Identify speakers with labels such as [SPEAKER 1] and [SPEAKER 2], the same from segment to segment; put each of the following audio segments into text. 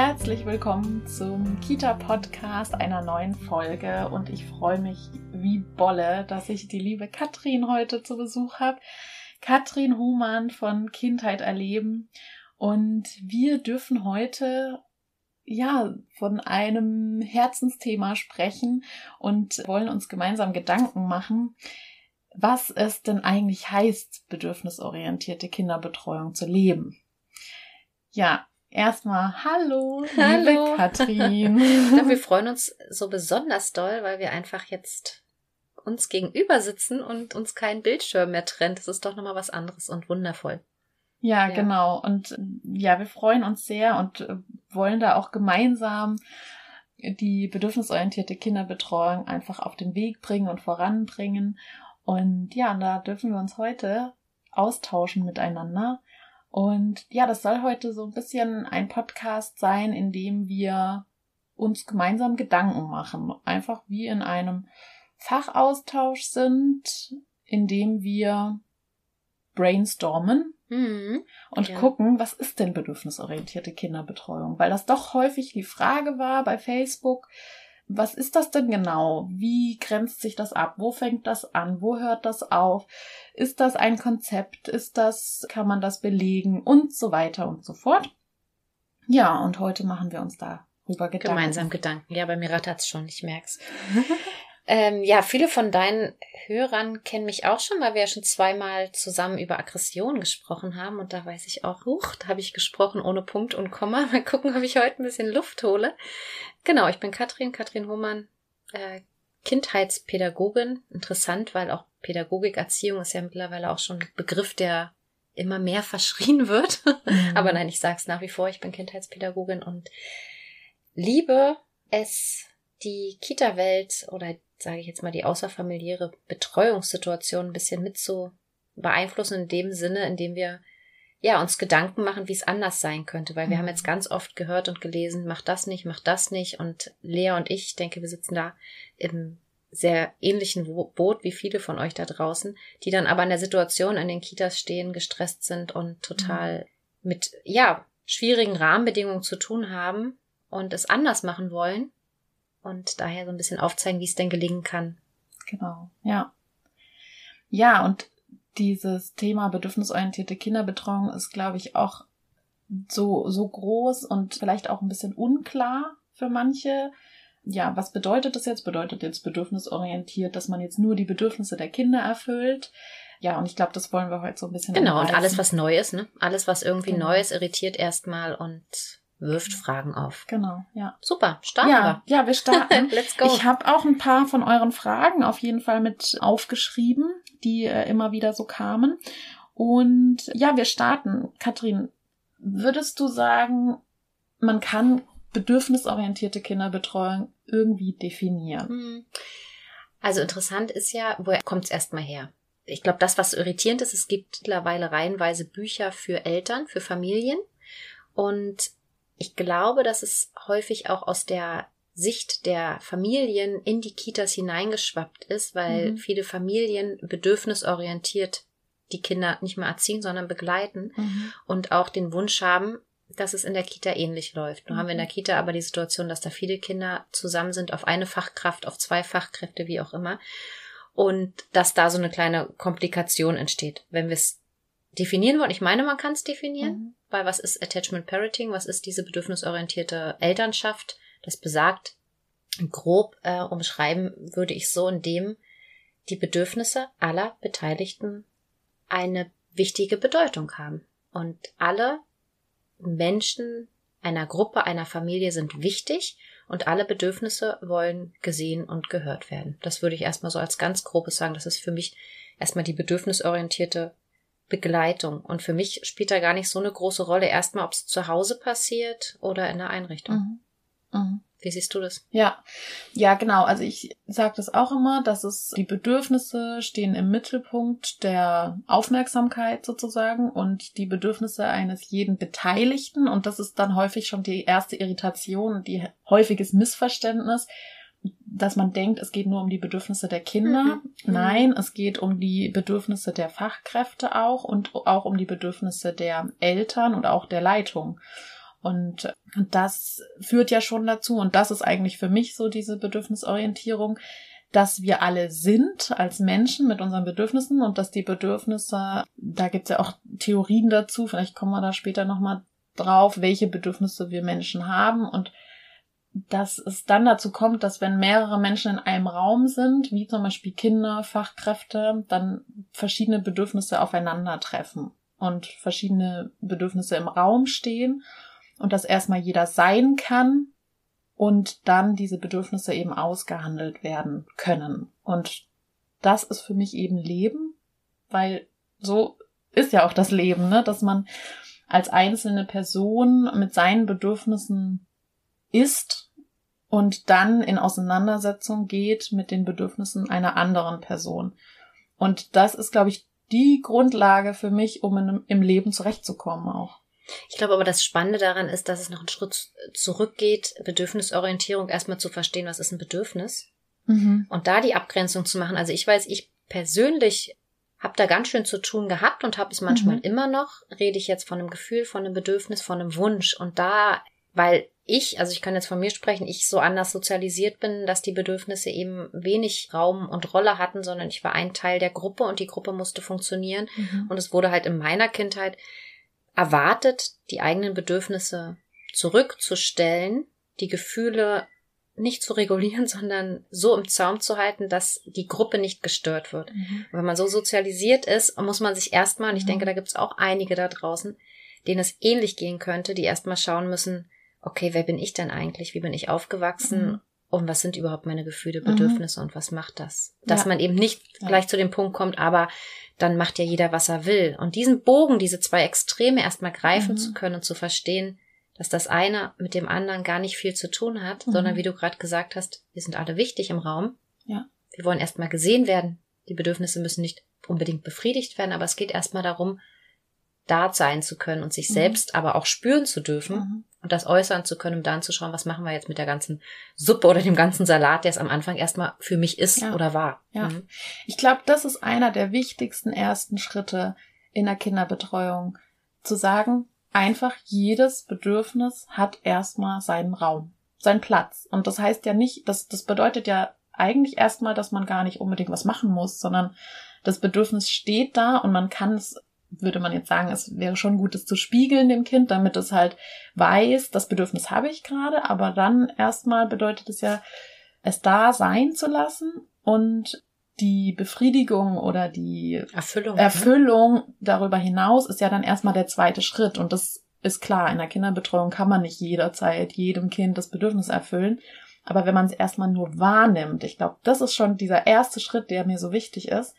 [SPEAKER 1] Herzlich willkommen zum Kita-Podcast einer neuen Folge und ich freue mich wie Bolle, dass ich die liebe Katrin heute zu Besuch habe. Katrin Humann von Kindheit erleben und wir dürfen heute ja, von einem Herzensthema sprechen und wollen uns gemeinsam Gedanken machen, was es denn eigentlich heißt, bedürfnisorientierte Kinderbetreuung zu leben. Ja, erstmal hallo, hallo. liebe Katrin.
[SPEAKER 2] ja, wir freuen uns so besonders doll, weil wir einfach jetzt uns gegenüber sitzen und uns kein Bildschirm mehr trennt. Das ist doch nochmal was anderes und wundervoll.
[SPEAKER 1] Ja, ja, genau. Und ja, wir freuen uns sehr und äh, wollen da auch gemeinsam die bedürfnisorientierte Kinderbetreuung einfach auf den Weg bringen und voranbringen. Und ja, da dürfen wir uns heute austauschen miteinander. Und ja, das soll heute so ein bisschen ein Podcast sein, in dem wir uns gemeinsam Gedanken machen. Einfach wie in einem Fachaustausch sind, in dem wir brainstormen Mhm. Und ja. gucken, was ist denn bedürfnisorientierte Kinderbetreuung? Weil das doch häufig die Frage war bei Facebook, was ist das denn genau? Wie grenzt sich das ab? Wo fängt das an? Wo hört das auf? Ist das ein Konzept? Ist das, kann man das belegen? Und so weiter und so fort. Ja, und heute machen wir uns da darüber
[SPEAKER 2] Gedanken. Gemeinsam Gedanken. Ja, bei mir rattert's schon, ich merk's. Ähm, ja, viele von deinen Hörern kennen mich auch schon, weil wir ja schon zweimal zusammen über Aggression gesprochen haben. Und da weiß ich auch, huch, da habe ich gesprochen ohne Punkt und Komma. Mal gucken, ob ich heute ein bisschen Luft hole. Genau, ich bin Katrin, Katrin Hohmann, äh, Kindheitspädagogin. Interessant, weil auch Pädagogik, Erziehung ist ja mittlerweile auch schon ein Begriff, der immer mehr verschrien wird. Mhm. Aber nein, ich sage es nach wie vor, ich bin Kindheitspädagogin und liebe es, die Kita-Welt oder sage ich jetzt mal, die außerfamiliäre Betreuungssituation ein bisschen mit zu beeinflussen in dem Sinne, in dem wir ja uns Gedanken machen, wie es anders sein könnte, weil wir mhm. haben jetzt ganz oft gehört und gelesen, mach das nicht, mach das nicht und Lea und ich, denke, wir sitzen da im sehr ähnlichen Boot wie viele von euch da draußen, die dann aber in der Situation in den Kitas stehen, gestresst sind und total mhm. mit ja schwierigen Rahmenbedingungen zu tun haben und es anders machen wollen und daher so ein bisschen aufzeigen, wie es denn gelingen kann.
[SPEAKER 1] Genau, ja. Ja, und dieses Thema bedürfnisorientierte Kinderbetreuung ist, glaube ich, auch so, so groß und vielleicht auch ein bisschen unklar für manche. Ja, was bedeutet das jetzt? Bedeutet jetzt bedürfnisorientiert, dass man jetzt nur die Bedürfnisse der Kinder erfüllt? Ja, und ich glaube, das wollen wir heute so ein bisschen.
[SPEAKER 2] Genau, und alles, was neu ist, ne? Alles, was irgendwie genau. neu ist, irritiert erstmal und wirft Fragen auf.
[SPEAKER 1] Genau, ja.
[SPEAKER 2] Super, starten
[SPEAKER 1] ja, wir. Ja, wir starten. Let's go. Ich habe auch ein paar von euren Fragen auf jeden Fall mit aufgeschrieben, die äh, immer wieder so kamen. Und ja, wir starten. Katrin, würdest du sagen, man kann bedürfnisorientierte Kinderbetreuung irgendwie definieren? Hm.
[SPEAKER 2] Also interessant ist ja, woher kommt es erstmal her? Ich glaube, das, was irritierend ist, es gibt mittlerweile reihenweise Bücher für Eltern, für Familien. Und ich glaube, dass es häufig auch aus der Sicht der Familien in die Kitas hineingeschwappt ist, weil mhm. viele Familien bedürfnisorientiert die Kinder nicht mehr erziehen, sondern begleiten mhm. und auch den Wunsch haben, dass es in der Kita ähnlich läuft. Nun mhm. haben wir in der mhm. Kita aber die Situation, dass da viele Kinder zusammen sind auf eine Fachkraft, auf zwei Fachkräfte, wie auch immer. Und dass da so eine kleine Komplikation entsteht. Wenn wir es definieren wollen, ich meine, man kann es definieren, weil was ist Attachment Parenting, was ist diese bedürfnisorientierte Elternschaft? Das besagt, grob äh, umschreiben würde ich so, indem die Bedürfnisse aller Beteiligten eine wichtige Bedeutung haben. Und alle Menschen einer Gruppe, einer Familie sind wichtig und alle Bedürfnisse wollen gesehen und gehört werden. Das würde ich erstmal so als ganz grobes sagen. Das ist für mich erstmal die bedürfnisorientierte Begleitung. Und für mich spielt da gar nicht so eine große Rolle, erstmal, ob es zu Hause passiert oder in der Einrichtung.
[SPEAKER 1] Mhm. Mhm.
[SPEAKER 2] Wie siehst du das?
[SPEAKER 1] Ja, ja, genau. Also ich sage das auch immer, dass es die Bedürfnisse stehen im Mittelpunkt der Aufmerksamkeit sozusagen und die Bedürfnisse eines jeden Beteiligten. Und das ist dann häufig schon die erste Irritation, die häufiges Missverständnis, dass man denkt, es geht nur um die Bedürfnisse der Kinder. Mhm. mhm. Nein, es geht um die Bedürfnisse der Fachkräfte auch und auch um die Bedürfnisse der Eltern und auch der Leitung. Und das führt ja schon dazu, und das ist eigentlich für mich so diese Bedürfnisorientierung, dass wir alle sind als Menschen mit unseren Bedürfnissen und dass die Bedürfnisse, da gibt es ja auch Theorien dazu, vielleicht kommen wir da später nochmal drauf, welche Bedürfnisse wir Menschen haben und dass es dann dazu kommt, dass wenn mehrere Menschen in einem Raum sind, wie zum Beispiel Kinder, Fachkräfte, dann verschiedene Bedürfnisse aufeinandertreffen und verschiedene Bedürfnisse im Raum stehen und dass erstmal jeder sein kann und dann diese Bedürfnisse eben ausgehandelt werden können. Und das ist für mich eben Leben, weil so ist ja auch das Leben, ne? dass man als einzelne Person mit seinen Bedürfnissen ist und dann in Auseinandersetzung geht mit den Bedürfnissen einer anderen Person. Und das ist, glaube ich, die Grundlage für mich, um in, im Leben zurechtzukommen auch.
[SPEAKER 2] Ich glaube aber, das Spannende daran ist, dass es noch einen Schritt zurückgeht, Bedürfnisorientierung erstmal zu verstehen, was ist ein Bedürfnis. Mhm. Und da die Abgrenzung zu machen. Also ich weiß, ich persönlich habe da ganz schön zu tun gehabt und habe es manchmal mhm. immer noch. Rede ich jetzt von einem Gefühl, von einem Bedürfnis, von einem Wunsch. Und da, weil ich, also ich kann jetzt von mir sprechen, ich so anders sozialisiert bin, dass die Bedürfnisse eben wenig Raum und Rolle hatten, sondern ich war ein Teil der Gruppe und die Gruppe musste funktionieren. Mhm. Und es wurde halt in meiner Kindheit erwartet, die eigenen Bedürfnisse zurückzustellen, die Gefühle nicht zu regulieren, sondern so im Zaum zu halten, dass die Gruppe nicht gestört wird. Mhm. Wenn man so sozialisiert ist, muss man sich erstmal, und ich denke, da gibt es auch einige da draußen, denen es ähnlich gehen könnte, die erstmal schauen müssen, okay, wer bin ich denn eigentlich? Wie bin ich aufgewachsen? Mhm. Und was sind überhaupt meine Gefühle, Bedürfnisse mhm. und was macht das? Dass ja. man eben nicht ja. gleich zu dem Punkt kommt, aber dann macht ja jeder, was er will. Und diesen Bogen, diese zwei Extreme erstmal greifen mhm. zu können und zu verstehen, dass das eine mit dem anderen gar nicht viel zu tun hat, mhm. sondern wie du gerade gesagt hast, wir sind alle wichtig im Raum. Ja. Wir wollen erstmal gesehen werden. Die Bedürfnisse müssen nicht unbedingt befriedigt werden, aber es geht erstmal darum, da sein zu können und sich mhm. selbst aber auch spüren zu dürfen mhm. und das äußern zu können, um dann zu schauen, was machen wir jetzt mit der ganzen Suppe oder dem ganzen Salat, der es am Anfang erstmal für mich ist ja. oder war.
[SPEAKER 1] Ja. Mhm. Ich glaube, das ist einer der wichtigsten ersten Schritte in der Kinderbetreuung, zu sagen, einfach jedes Bedürfnis hat erstmal seinen Raum, seinen Platz. Und das heißt ja nicht, das, das bedeutet ja eigentlich erstmal, dass man gar nicht unbedingt was machen muss, sondern das Bedürfnis steht da und man kann es würde man jetzt sagen, es wäre schon gut, es zu spiegeln dem Kind, damit es halt weiß, das Bedürfnis habe ich gerade, aber dann erstmal bedeutet es ja, es da sein zu lassen und die Befriedigung oder die Erfüllung, ne? Erfüllung darüber hinaus ist ja dann erstmal der zweite Schritt und das ist klar, in der Kinderbetreuung kann man nicht jederzeit jedem Kind das Bedürfnis erfüllen. Aber wenn man es erstmal nur wahrnimmt, ich glaube, das ist schon dieser erste Schritt, der mir so wichtig ist,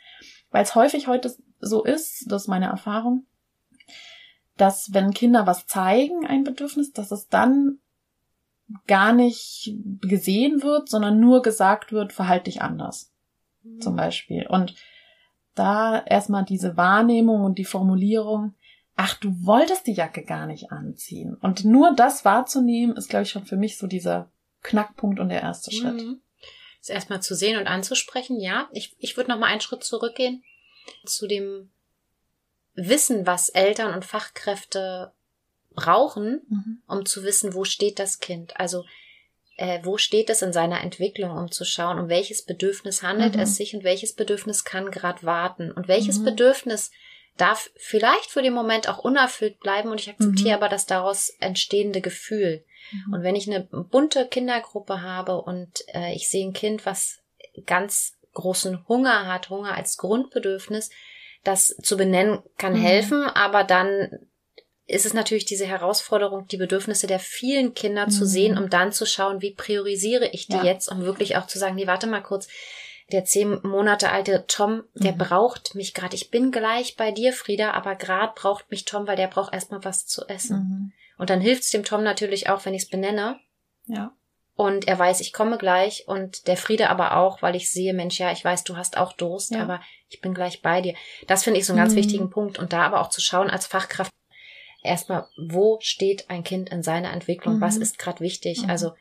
[SPEAKER 1] weil es häufig heute so ist, das ist meine Erfahrung, dass wenn Kinder was zeigen, ein Bedürfnis, dass es dann gar nicht gesehen wird, sondern nur gesagt wird, verhalte dich anders. Mhm. Zum Beispiel. Und da erstmal diese Wahrnehmung und die Formulierung, ach, du wolltest die Jacke gar nicht anziehen. Und nur das wahrzunehmen, ist, glaube ich, schon für mich so dieser Knackpunkt und der erste Schritt. Mhm.
[SPEAKER 2] Das erstmal zu sehen und anzusprechen, ja. Ich, ich würde noch mal einen Schritt zurückgehen zu dem Wissen, was Eltern und Fachkräfte brauchen, mhm. um zu wissen, wo steht das Kind. Also äh, wo steht es in seiner Entwicklung, um zu schauen, um welches Bedürfnis handelt mhm. es sich und welches Bedürfnis kann gerade warten und welches mhm. Bedürfnis darf vielleicht für den Moment auch unerfüllt bleiben und ich akzeptiere mhm. aber das daraus entstehende Gefühl. Mhm. Und wenn ich eine bunte Kindergruppe habe und äh, ich sehe ein Kind, was ganz großen Hunger hat, Hunger als Grundbedürfnis, das zu benennen kann mhm. helfen, aber dann ist es natürlich diese Herausforderung, die Bedürfnisse der vielen Kinder mhm. zu sehen, um dann zu schauen, wie priorisiere ich die ja. jetzt, um wirklich auch zu sagen, nee, warte mal kurz, der zehn Monate alte Tom, der mhm. braucht mich gerade. Ich bin gleich bei dir, Frieda, aber gerade braucht mich Tom, weil der braucht erstmal was zu essen. Mhm. Und dann hilft es dem Tom natürlich auch, wenn ich es benenne. Ja und er weiß, ich komme gleich und der Friede aber auch, weil ich sehe, Mensch, ja, ich weiß, du hast auch Durst,
[SPEAKER 1] Ja.
[SPEAKER 2] aber ich bin gleich bei dir. Das finde ich so einen ganz
[SPEAKER 1] Mhm.
[SPEAKER 2] wichtigen Punkt und da aber auch zu schauen als Fachkraft erstmal, wo steht ein Kind in seiner Entwicklung,
[SPEAKER 1] Mhm.
[SPEAKER 2] was ist gerade wichtig?
[SPEAKER 1] Mhm.
[SPEAKER 2] Also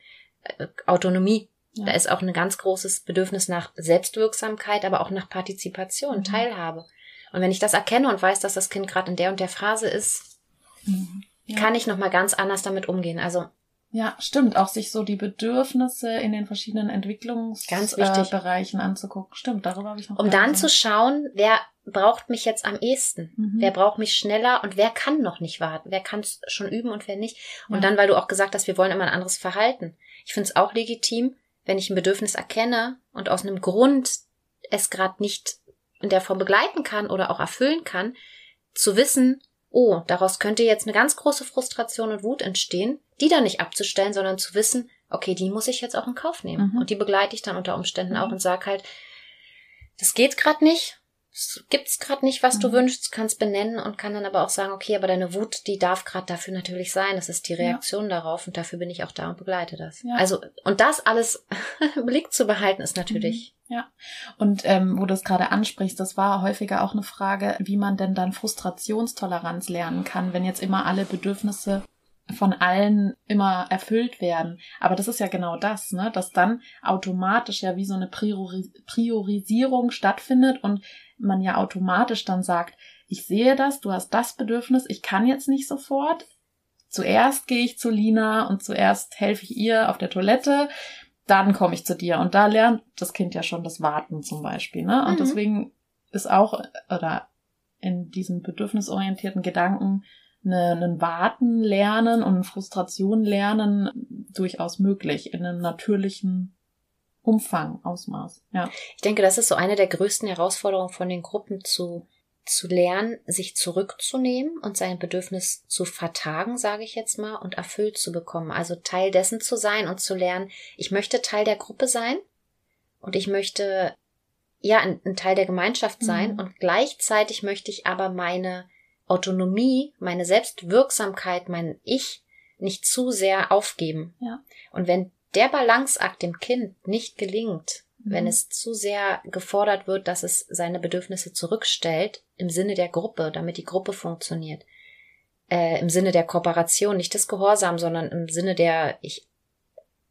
[SPEAKER 2] äh, Autonomie,
[SPEAKER 1] Ja.
[SPEAKER 2] da ist auch ein ganz großes Bedürfnis nach Selbstwirksamkeit, aber auch nach Partizipation,
[SPEAKER 1] Mhm.
[SPEAKER 2] Teilhabe. Und wenn ich das erkenne und weiß, dass das Kind gerade in der und der Phase ist,
[SPEAKER 1] Mhm. Ja.
[SPEAKER 2] kann ich noch mal ganz anders damit umgehen. Also
[SPEAKER 1] Ja, stimmt. Auch sich so die Bedürfnisse in den verschiedenen. Entwicklungsbereichen äh, anzugucken. Stimmt, darüber habe ich noch
[SPEAKER 2] um dann zu schauen, wer braucht mich jetzt am ehesten?
[SPEAKER 1] Mhm.
[SPEAKER 2] Wer braucht mich schneller und wer kann noch nicht warten? Wer kann es schon üben und wer nicht? Und
[SPEAKER 1] Ja.
[SPEAKER 2] dann, weil du auch gesagt hast, wir wollen immer ein anderes Verhalten. Ich finde es auch legitim, wenn ich ein Bedürfnis erkenne und aus einem Grund es gerade nicht in der Form begleiten kann oder auch erfüllen kann, zu wissen, oh, daraus könnte jetzt eine ganz große Frustration und Wut entstehen, die dann nicht abzustellen, sondern zu wissen, okay, die muss ich jetzt auch in Kauf nehmen.
[SPEAKER 1] Mhm.
[SPEAKER 2] Und die begleite ich dann unter Umständen
[SPEAKER 1] Mhm.
[SPEAKER 2] auch und sag halt, das geht gerade nicht, es gibt's gerade nicht, was du
[SPEAKER 1] Mhm.
[SPEAKER 2] wünschst, kannst benennen und kann dann aber auch sagen, okay, aber deine Wut, die darf gerade dafür natürlich sein. Das ist die
[SPEAKER 1] Ja.
[SPEAKER 2] Reaktion darauf und dafür bin ich auch da und begleite das.
[SPEAKER 1] Ja.
[SPEAKER 2] Also und das alles im Blick zu behalten ist natürlich.
[SPEAKER 1] Und ähm, wo du es gerade ansprichst, das war häufiger auch eine Frage, wie man denn dann Frustrationstoleranz lernen kann, wenn jetzt immer alle Bedürfnisse von allen immer erfüllt werden. Aber das ist ja genau das, ne? dass dann automatisch ja wie so eine Priori Priorisierung stattfindet und man ja automatisch dann sagt, ich sehe das, du hast das Bedürfnis, ich kann jetzt nicht sofort. Zuerst gehe ich zu Lina und zuerst helfe ich ihr auf der Toilette, dann komme ich zu dir. Und da lernt das Kind ja schon das Warten zum Beispiel. Ne? Und
[SPEAKER 2] Mhm.
[SPEAKER 1] deswegen ist auch, oder in diesem bedürfnisorientierten Gedanken, eine, einen Warten lernen und Frustration lernen durchaus möglich in einem natürlichen Umfang, Ausmaß. Ja.
[SPEAKER 2] Ich denke, das ist so eine der größten Herausforderungen von den Gruppen zu zu lernen, sich zurückzunehmen und sein Bedürfnis zu vertagen, sage ich jetzt mal, und erfüllt zu bekommen. Also Teil dessen zu sein und zu lernen, ich möchte Teil der Gruppe sein und ich möchte ja ein, ein Teil der Gemeinschaft sein
[SPEAKER 1] Mhm.
[SPEAKER 2] und gleichzeitig möchte ich aber meine Autonomie, meine Selbstwirksamkeit, mein Ich nicht zu sehr aufgeben.
[SPEAKER 1] Ja.
[SPEAKER 2] Und wenn der Balanceakt dem Kind nicht gelingt, wenn
[SPEAKER 1] Mhm.
[SPEAKER 2] es zu sehr gefordert wird, dass es seine Bedürfnisse zurückstellt, im Sinne der Gruppe, damit die Gruppe funktioniert, äh, im Sinne der Kooperation, nicht des Gehorsam, sondern im Sinne der, ich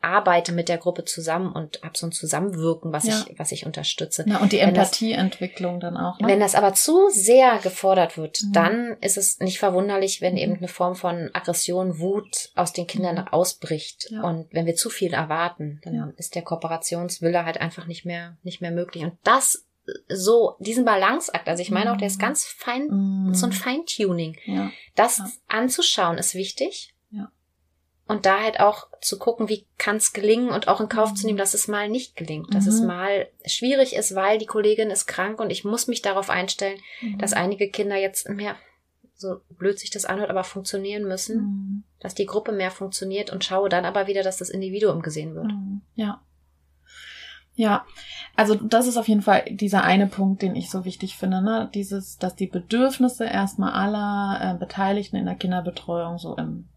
[SPEAKER 2] arbeite mit der Gruppe zusammen und habe so ein Zusammenwirken, was
[SPEAKER 1] Ja.
[SPEAKER 2] ich, was ich unterstütze.
[SPEAKER 1] Na, und die Empathieentwicklung dann auch. Ne?
[SPEAKER 2] Wenn das aber zu sehr gefordert wird,
[SPEAKER 1] Mhm.
[SPEAKER 2] dann ist es nicht verwunderlich, wenn
[SPEAKER 1] Mhm.
[SPEAKER 2] eben eine Form von Aggression, Wut aus den Kindern
[SPEAKER 1] Mhm.
[SPEAKER 2] ausbricht.
[SPEAKER 1] Ja.
[SPEAKER 2] Und wenn wir zu viel erwarten, dann
[SPEAKER 1] Ja.
[SPEAKER 2] ist der Kooperationswille halt einfach nicht mehr, nicht mehr möglich. Und das äh, so, diesen Balanceakt, also ich meine auch, der ist
[SPEAKER 1] Mhm.
[SPEAKER 2] ganz fein, so ein Feintuning.
[SPEAKER 1] ja.
[SPEAKER 2] Das anzuschauen ist wichtig. Und da halt auch zu gucken, wie kann es gelingen und auch in Kauf zu
[SPEAKER 1] Mhm.
[SPEAKER 2] nehmen, dass es mal nicht gelingt, dass es
[SPEAKER 1] Mhm.
[SPEAKER 2] mal schwierig ist, weil die Kollegin ist krank und ich muss mich darauf einstellen,
[SPEAKER 1] Mhm.
[SPEAKER 2] dass einige Kinder jetzt mehr, so blöd sich das anhört, aber funktionieren müssen,
[SPEAKER 1] Mhm.
[SPEAKER 2] dass die Gruppe mehr funktioniert und schaue dann aber wieder, dass das Individuum gesehen wird.
[SPEAKER 1] Mhm. Ja. Ja, also das ist auf jeden Fall dieser eine Punkt, den ich so wichtig finde, ne? Dieses, dass die Bedürfnisse erstmal aller äh, Beteiligten in der Kinderbetreuung so im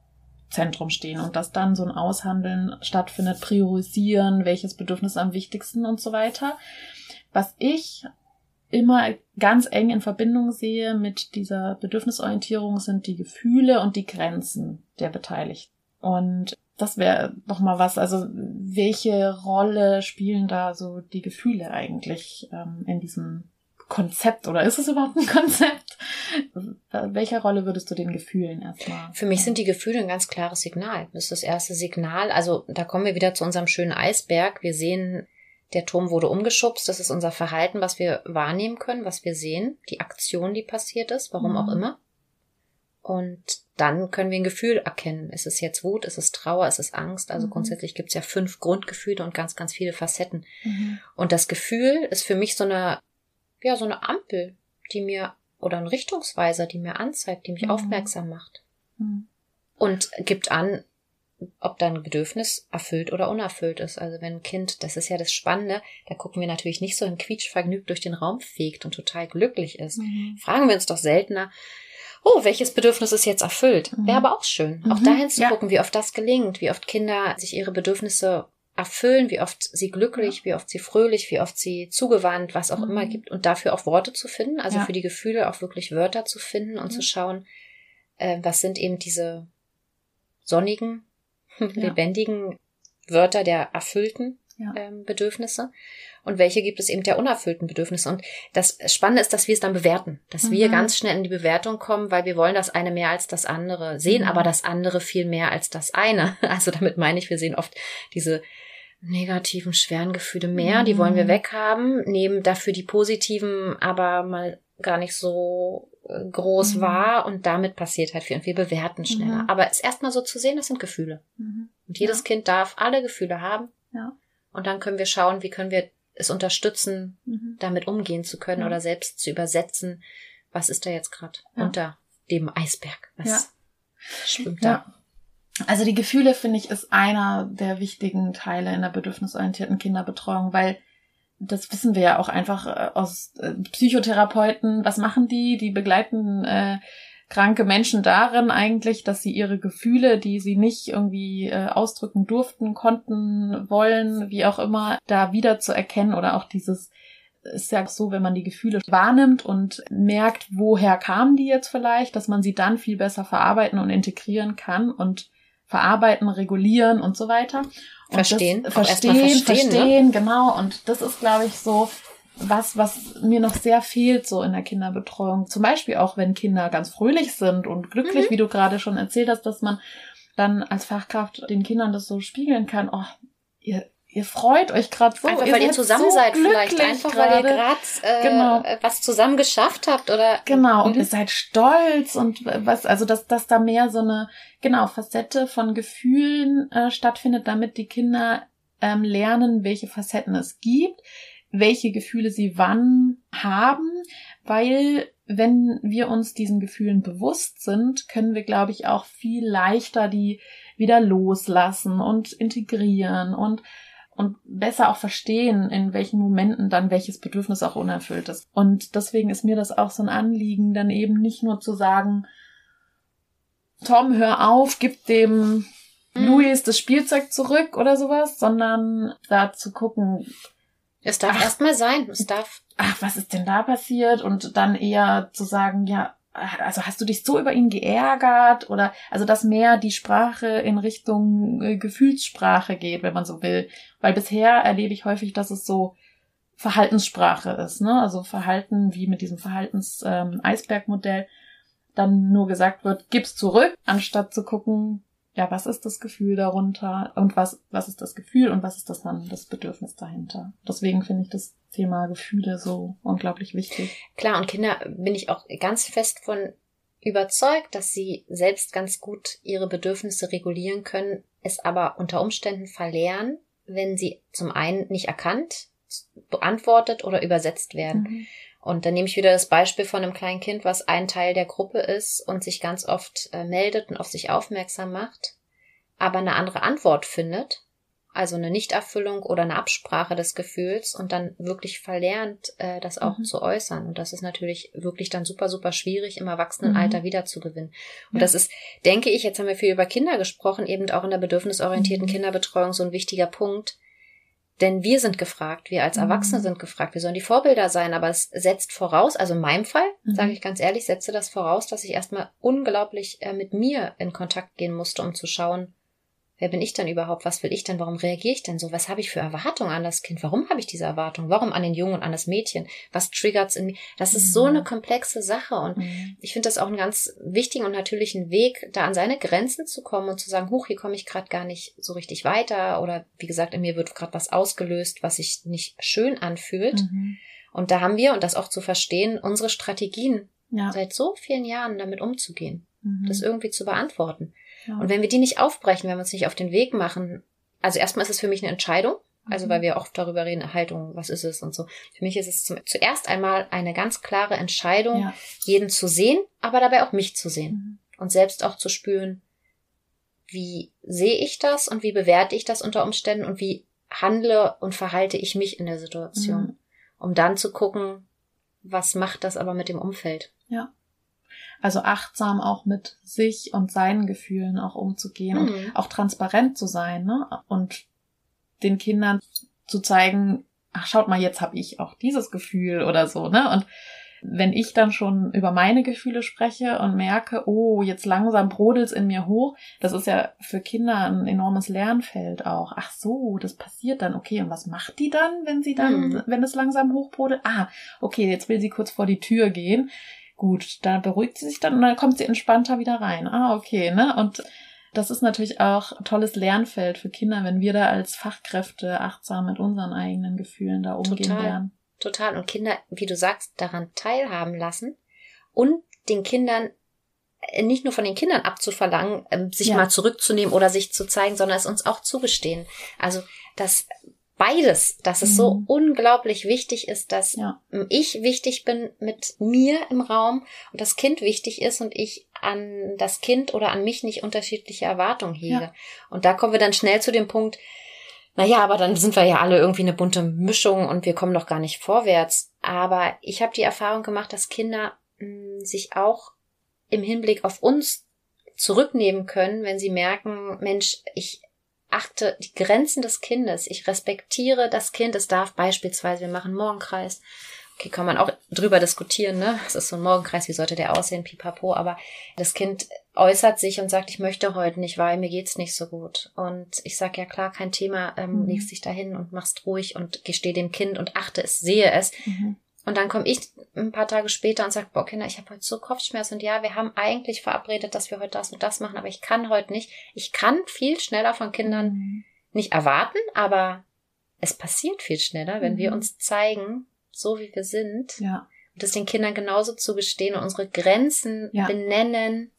[SPEAKER 1] Zentrum stehen und dass dann so ein Aushandeln stattfindet, priorisieren, welches Bedürfnis am wichtigsten und so weiter. Was ich immer ganz eng in Verbindung sehe mit dieser Bedürfnisorientierung sind die Gefühle und die Grenzen der Beteiligten. Und das wäre doch mal was. Also welche Rolle spielen da so die Gefühle eigentlich ähm, in diesem Konzept oder ist es überhaupt ein Konzept? Welche Rolle würdest du den Gefühlen erstmal?
[SPEAKER 2] Für mich sind die Gefühle ein ganz klares Signal. Das ist das erste Signal. Also da kommen wir wieder zu unserem schönen Eisberg. Wir sehen, der Turm wurde umgeschubst. Das ist unser Verhalten, was wir wahrnehmen können, was wir sehen, die Aktion, die passiert ist, warum
[SPEAKER 1] Mhm.
[SPEAKER 2] auch immer. Und dann können wir ein Gefühl erkennen. Ist es jetzt Wut, ist es Trauer, ist es Angst? Also
[SPEAKER 1] Mhm.
[SPEAKER 2] grundsätzlich gibt es ja fünf Grundgefühle und ganz, ganz viele Facetten.
[SPEAKER 1] Mhm.
[SPEAKER 2] Und das Gefühl ist für mich so eine, ja, so eine Ampel, die mir, oder ein Richtungsweiser, die mir anzeigt, die mich
[SPEAKER 1] Mhm.
[SPEAKER 2] aufmerksam macht.
[SPEAKER 1] Mhm.
[SPEAKER 2] Und gibt an, ob dein Bedürfnis erfüllt oder unerfüllt ist. Also wenn ein Kind, das ist ja das Spannende, da gucken wir natürlich nicht so in quietschvergnügt durch den Raum fegt und total glücklich ist.
[SPEAKER 1] Mhm.
[SPEAKER 2] Fragen wir uns doch seltener, oh, welches Bedürfnis ist jetzt erfüllt?
[SPEAKER 1] Mhm.
[SPEAKER 2] Wäre aber auch schön, auch
[SPEAKER 1] Mhm.
[SPEAKER 2] dahin zu
[SPEAKER 1] Ja.
[SPEAKER 2] gucken, wie oft das gelingt, wie oft Kinder sich ihre Bedürfnisse erfüllen, wie oft sie glücklich, ja. wie oft sie fröhlich, wie oft sie zugewandt, was auch mhm. immer gibt und dafür auch Worte zu finden, also ja. für die Gefühle auch wirklich Wörter zu finden und mhm. zu schauen, äh, was sind eben diese sonnigen, ja. lebendigen Wörter der erfüllten ähm, Bedürfnisse und welche gibt es eben der unerfüllten Bedürfnisse. Und das Spannende ist, dass wir es dann bewerten, dass mhm. wir ganz schnell in die Bewertung kommen, weil wir wollen das eine mehr als das andere, sehen mhm. aber das andere viel mehr als das eine. Also damit meine ich, wir sehen oft diese negativen, schweren Gefühle mehr, mhm. die wollen wir mhm. weghaben, nehmen dafür die positiven aber mal gar nicht so äh, groß mhm. wahr und damit passiert halt viel und wir bewerten schneller. Mhm. Aber es erstmal so zu sehen, das sind Gefühle. Mhm. Und jedes ja. Kind darf alle Gefühle haben. Ja. Und dann können wir schauen, wie können wir es unterstützen, mhm. damit umgehen zu können ja. oder selbst zu übersetzen, was ist da jetzt gerade unter dem Eisberg? Was ja. schwimmt da?
[SPEAKER 1] Also die Gefühle, finde ich, ist einer der wichtigen Teile in der bedürfnisorientierten Kinderbetreuung, weil das wissen wir ja auch einfach äh, aus äh, Psychotherapeuten. Was machen die? Die begleiten äh, kranke Menschen darin eigentlich, dass sie ihre Gefühle, die sie nicht irgendwie äh, ausdrücken durften, konnten, wollen, wie auch immer, da wieder zu erkennen oder auch dieses ist ja so, wenn man die Gefühle wahrnimmt und merkt, woher kamen die jetzt vielleicht, dass man sie dann viel besser verarbeiten und integrieren kann und verarbeiten, regulieren und so weiter. Und
[SPEAKER 2] verstehen,
[SPEAKER 1] das, verstehen, verstehen, verstehen, ne? genau. Und das ist, glaube ich, so was, was mir noch sehr fehlt so in der Kinderbetreuung. Zum Beispiel auch, wenn Kinder ganz fröhlich sind und glücklich, mhm. wie du gerade schon erzählt hast, dass man dann als Fachkraft den Kindern das so spiegeln kann. Oh, ihr, ihr freut euch gerade so.
[SPEAKER 2] Einfach weil ihr zusammen so seid vielleicht. Einfach grade. weil ihr gerade äh, genau. was zusammen geschafft habt oder.
[SPEAKER 1] Genau, und mhm. ihr seid stolz und was, also dass, dass da mehr so eine, genau, Facette von Gefühlen äh, stattfindet, damit die Kinder ähm, lernen, welche Facetten es gibt welche Gefühle sie wann haben, weil wenn wir uns diesen Gefühlen bewusst sind, können wir, glaube ich, auch viel leichter die wieder loslassen und integrieren und und besser auch verstehen, in welchen Momenten dann welches Bedürfnis auch unerfüllt ist. Und deswegen ist mir das auch so ein Anliegen, dann eben nicht nur zu sagen, Tom, hör auf, gib dem mhm. Louis das Spielzeug zurück oder sowas, sondern da zu gucken,
[SPEAKER 2] es darf erstmal sein. Es darf.
[SPEAKER 1] Ach, was ist denn da passiert? Und dann eher zu sagen, ja, also hast du dich so über ihn geärgert oder also dass mehr die Sprache in Richtung äh, Gefühlssprache geht, wenn man so will. Weil bisher erlebe ich häufig, dass es so Verhaltenssprache ist, ne? Also Verhalten wie mit diesem Verhaltens-Eisbergmodell ähm, dann nur gesagt wird, gib's zurück, anstatt zu gucken, ja, was ist das Gefühl darunter und was, was ist das Gefühl und was ist das dann das Bedürfnis dahinter. Deswegen finde ich das Thema Gefühle so unglaublich wichtig.
[SPEAKER 2] Klar, und Kinder bin ich auch ganz fest von überzeugt, dass sie selbst ganz gut ihre Bedürfnisse regulieren können, es aber unter Umständen verlernen, wenn sie zum einen nicht erkannt, beantwortet oder übersetzt werden. Mhm. Und dann nehme ich wieder das Beispiel von einem kleinen Kind, was ein Teil der Gruppe ist und sich ganz oft äh, meldet und auf sich aufmerksam macht, aber eine andere Antwort findet, also eine Nichterfüllung oder eine Absprache des Gefühls und dann wirklich verlernt, äh, das auch mhm. zu äußern. Und das ist natürlich wirklich dann super, super schwierig, im Erwachsenenalter mhm. wiederzugewinnen. Und ja. das ist, denke ich, jetzt haben wir viel über Kinder gesprochen, eben auch in der bedürfnisorientierten mhm. Kinderbetreuung so ein wichtiger Punkt, denn wir sind gefragt, wir als Erwachsene mhm. sind gefragt, wir sollen die Vorbilder sein, aber es setzt voraus, also in meinem Fall, mhm. sage ich ganz ehrlich, setze das voraus, dass ich erstmal unglaublich äh, mit mir in Kontakt gehen musste, um zu schauen, Wer bin ich denn überhaupt? Was will ich denn? Warum reagiere ich denn so? Was habe ich für Erwartungen an das Kind? Warum habe ich diese Erwartungen? Warum an den Jungen und an das Mädchen? Was triggert's in mir? Das ist mhm. so eine komplexe Sache und mhm. ich finde das auch einen ganz wichtigen und natürlichen Weg, da an seine Grenzen zu kommen und zu sagen, huch, hier komme ich gerade gar nicht so richtig weiter oder wie gesagt, in mir wird gerade was ausgelöst, was sich nicht schön anfühlt. Mhm. Und da haben wir, und das auch zu verstehen, unsere Strategien ja. seit so vielen Jahren damit umzugehen, mhm. das irgendwie zu beantworten. Und wenn wir die nicht aufbrechen, wenn wir uns nicht auf den Weg machen, also erstmal ist es für mich eine Entscheidung, also weil mhm. wir oft darüber reden, Haltung, was ist es und so. Für mich ist es zum, zuerst einmal eine ganz klare Entscheidung, ja. jeden zu sehen, aber dabei auch mich zu sehen mhm. und selbst auch zu spüren, wie sehe ich das und wie bewerte ich das unter Umständen und wie handle und verhalte ich mich in der Situation, mhm. um dann zu gucken, was macht das aber mit dem Umfeld.
[SPEAKER 1] Ja. Also achtsam auch mit sich und seinen Gefühlen auch umzugehen mhm. und auch transparent zu sein, ne? Und den Kindern zu zeigen, ach schaut mal, jetzt habe ich auch dieses Gefühl oder so, ne? Und wenn ich dann schon über meine Gefühle spreche und merke, oh, jetzt langsam brodelt's in mir hoch, das ist ja für Kinder ein enormes Lernfeld auch. Ach so, das passiert dann. Okay, und was macht die dann, wenn sie dann, mhm. wenn es langsam hochbrodelt? Ah, okay, jetzt will sie kurz vor die Tür gehen. Gut, da beruhigt sie sich dann und dann kommt sie entspannter wieder rein. Ah, okay, ne? Und das ist natürlich auch ein tolles Lernfeld für Kinder, wenn wir da als Fachkräfte achtsam mit unseren eigenen Gefühlen da umgehen
[SPEAKER 2] Total.
[SPEAKER 1] lernen.
[SPEAKER 2] Total. Und Kinder, wie du sagst, daran teilhaben lassen und den Kindern äh, nicht nur von den Kindern abzuverlangen, ähm, sich ja. mal zurückzunehmen oder sich zu zeigen, sondern es uns auch zugestehen. Also, dass beides, dass es mhm. so unglaublich wichtig ist, dass ja. ich wichtig bin mit mir im Raum und das Kind wichtig ist und ich an das Kind oder an mich nicht unterschiedliche Erwartungen hege. Ja. Und da kommen wir dann schnell zu dem Punkt, naja, aber dann sind wir ja alle irgendwie eine bunte Mischung und wir kommen doch gar nicht vorwärts. Aber ich habe die Erfahrung gemacht, dass Kinder mh, hm, sich auch im Hinblick auf uns zurücknehmen können, wenn sie merken, Mensch, ich achte die Grenzen des Kindes, ich respektiere das Kind, es darf beispielsweise, wir machen Morgenkreis, okay, kann man auch drüber diskutieren, ne? Es ist so ein Morgenkreis, wie sollte der aussehen, pipapo, aber das Kind äußert sich und sagt, ich möchte heute nicht, weil mir geht's nicht so gut. Und ich sag ja klar, kein Thema, ähm, mhm. legst dich dahin und machst ruhig und gesteh dem Kind und achte es, sehe es. Mhm. Und dann komme ich ein paar Tage später und sage, boah, Kinder, ich habe heute so Kopfschmerzen und ja, wir haben eigentlich verabredet, dass wir heute das und das machen, aber ich kann heute nicht. Ich kann viel schneller von Kindern mhm. nicht erwarten, aber es passiert viel schneller, wenn wir mhm. uns zeigen, so wie wir sind.
[SPEAKER 1] Ja.
[SPEAKER 2] Und das den Kindern genauso zugestehen und unsere Grenzen ja. benennen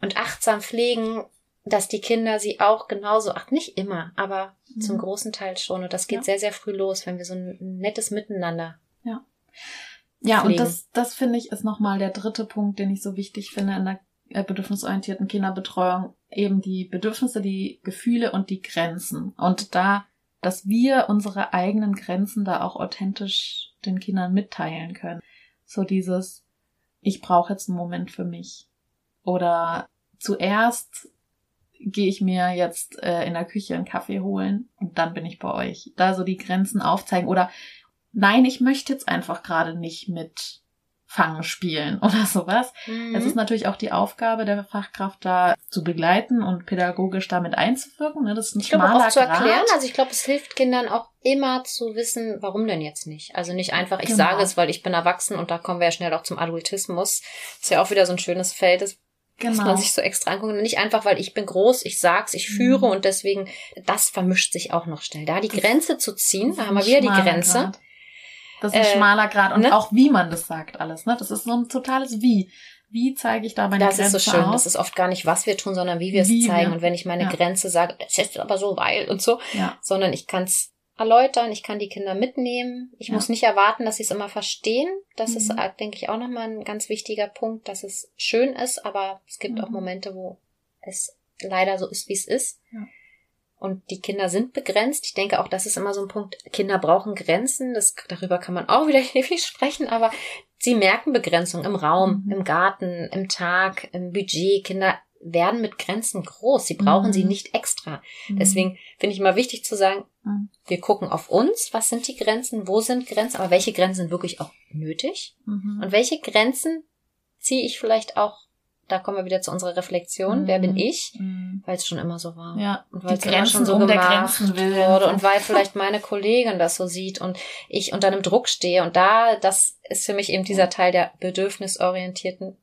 [SPEAKER 2] und achtsam pflegen, dass die Kinder sie auch genauso, ach nicht immer, aber mhm. zum großen Teil schon. Und das geht ja. sehr, sehr früh los, wenn wir so ein nettes Miteinander.
[SPEAKER 1] Ja. Ja, pflegen. und das, das finde ich ist nochmal der dritte Punkt, den ich so wichtig finde in der äh, bedürfnisorientierten Kinderbetreuung. Eben die Bedürfnisse, die Gefühle und die Grenzen. Und da dass wir unsere eigenen Grenzen da auch authentisch den Kindern mitteilen können. So dieses, ich brauche jetzt einen Moment für mich. Oder zuerst gehe ich mir jetzt äh, in der Küche einen Kaffee holen und dann bin ich bei euch. Da so die Grenzen aufzeigen. Oder nein, ich möchte jetzt einfach gerade nicht mit Fangen spielen oder sowas. Mhm. Es ist natürlich auch die Aufgabe der Fachkraft da zu begleiten und pädagogisch damit einzuwirken. Ne? Das ist ein
[SPEAKER 2] ich glaube auch zu erklären. Also ich glaube, es hilft Kindern auch immer zu wissen, warum denn jetzt nicht. Also nicht einfach, ich genau. sage es, weil ich bin erwachsen und da kommen wir ja schnell auch zum Adultismus. ist ja auch wieder so ein schönes Feld, das Genau. Dass man sich so extra anguckt. Nicht einfach, weil ich bin groß, ich sag's, ich führe mhm. und deswegen, das vermischt sich auch noch schnell. Da die Grenze zu ziehen, da haben wir wieder die Grenze. Grad.
[SPEAKER 1] Das ist ein äh, schmaler Grad. Und ne? auch wie man das sagt alles, ne? Das ist so ein totales Wie. Wie zeige ich da meine
[SPEAKER 2] das
[SPEAKER 1] Grenze
[SPEAKER 2] Das ist so schön. Auf? Das ist oft gar nicht, was wir tun, sondern wie wir wie es zeigen. Wir. Und wenn ich meine ja. Grenze sage, das ist aber so weil und so, ja. sondern ich kann es erläutern, ich kann die Kinder mitnehmen. Ich ja. muss nicht erwarten, dass sie es immer verstehen. Das mhm. ist, äh, denke ich, auch nochmal ein ganz wichtiger Punkt, dass es schön ist, aber es gibt mhm. auch Momente, wo es leider so ist, wie es ist. Ja. Und die Kinder sind begrenzt. Ich denke auch, das ist immer so ein Punkt. Kinder brauchen Grenzen. Das, darüber kann man auch wieder ewig sprechen, aber sie merken Begrenzung im Raum, mhm. im Garten, im Tag, im Budget. Kinder werden mit Grenzen groß. Sie brauchen mhm. sie nicht extra. Mhm. Deswegen finde ich immer wichtig zu sagen, mhm. wir gucken auf uns. Was sind die Grenzen? Wo sind Grenzen? Aber welche Grenzen sind wirklich auch nötig? Mhm. Und welche Grenzen ziehe ich vielleicht auch da kommen wir wieder zu unserer Reflexion. Mhm. Wer bin ich? Mhm. Weil es schon immer so war.
[SPEAKER 1] Ja.
[SPEAKER 2] Und weil es immer schon so um gemacht wurde. Und weil vielleicht meine Kollegin das so sieht und ich unter einem Druck stehe. Und da, das ist für mich eben dieser Teil der bedürfnisorientierten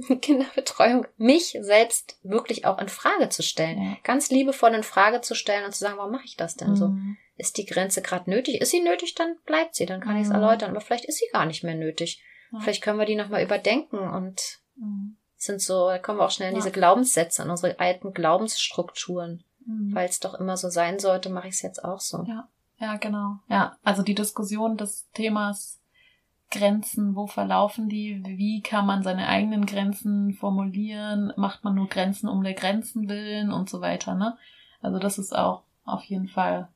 [SPEAKER 2] Kinderbetreuung, mich selbst wirklich auch in Frage zu stellen. Ja. Ganz liebevoll in Frage zu stellen und zu sagen, warum mache ich das denn mhm. so? Ist die Grenze gerade nötig? Ist sie nötig, dann bleibt sie, dann kann ich es mhm. erläutern. Aber vielleicht ist sie gar nicht mehr nötig. Ja. Vielleicht können wir die nochmal überdenken und mhm sind so, da kommen wir auch schnell in ja. diese Glaubenssätze, in unsere alten Glaubensstrukturen. Mhm. Weil es doch immer so sein sollte, mache ich es jetzt auch so.
[SPEAKER 1] Ja, ja, genau. Ja, also die Diskussion des Themas Grenzen, wo verlaufen die, wie kann man seine eigenen Grenzen formulieren, macht man nur Grenzen um der Grenzen willen und so weiter, ne? Also das ist auch auf jeden Fall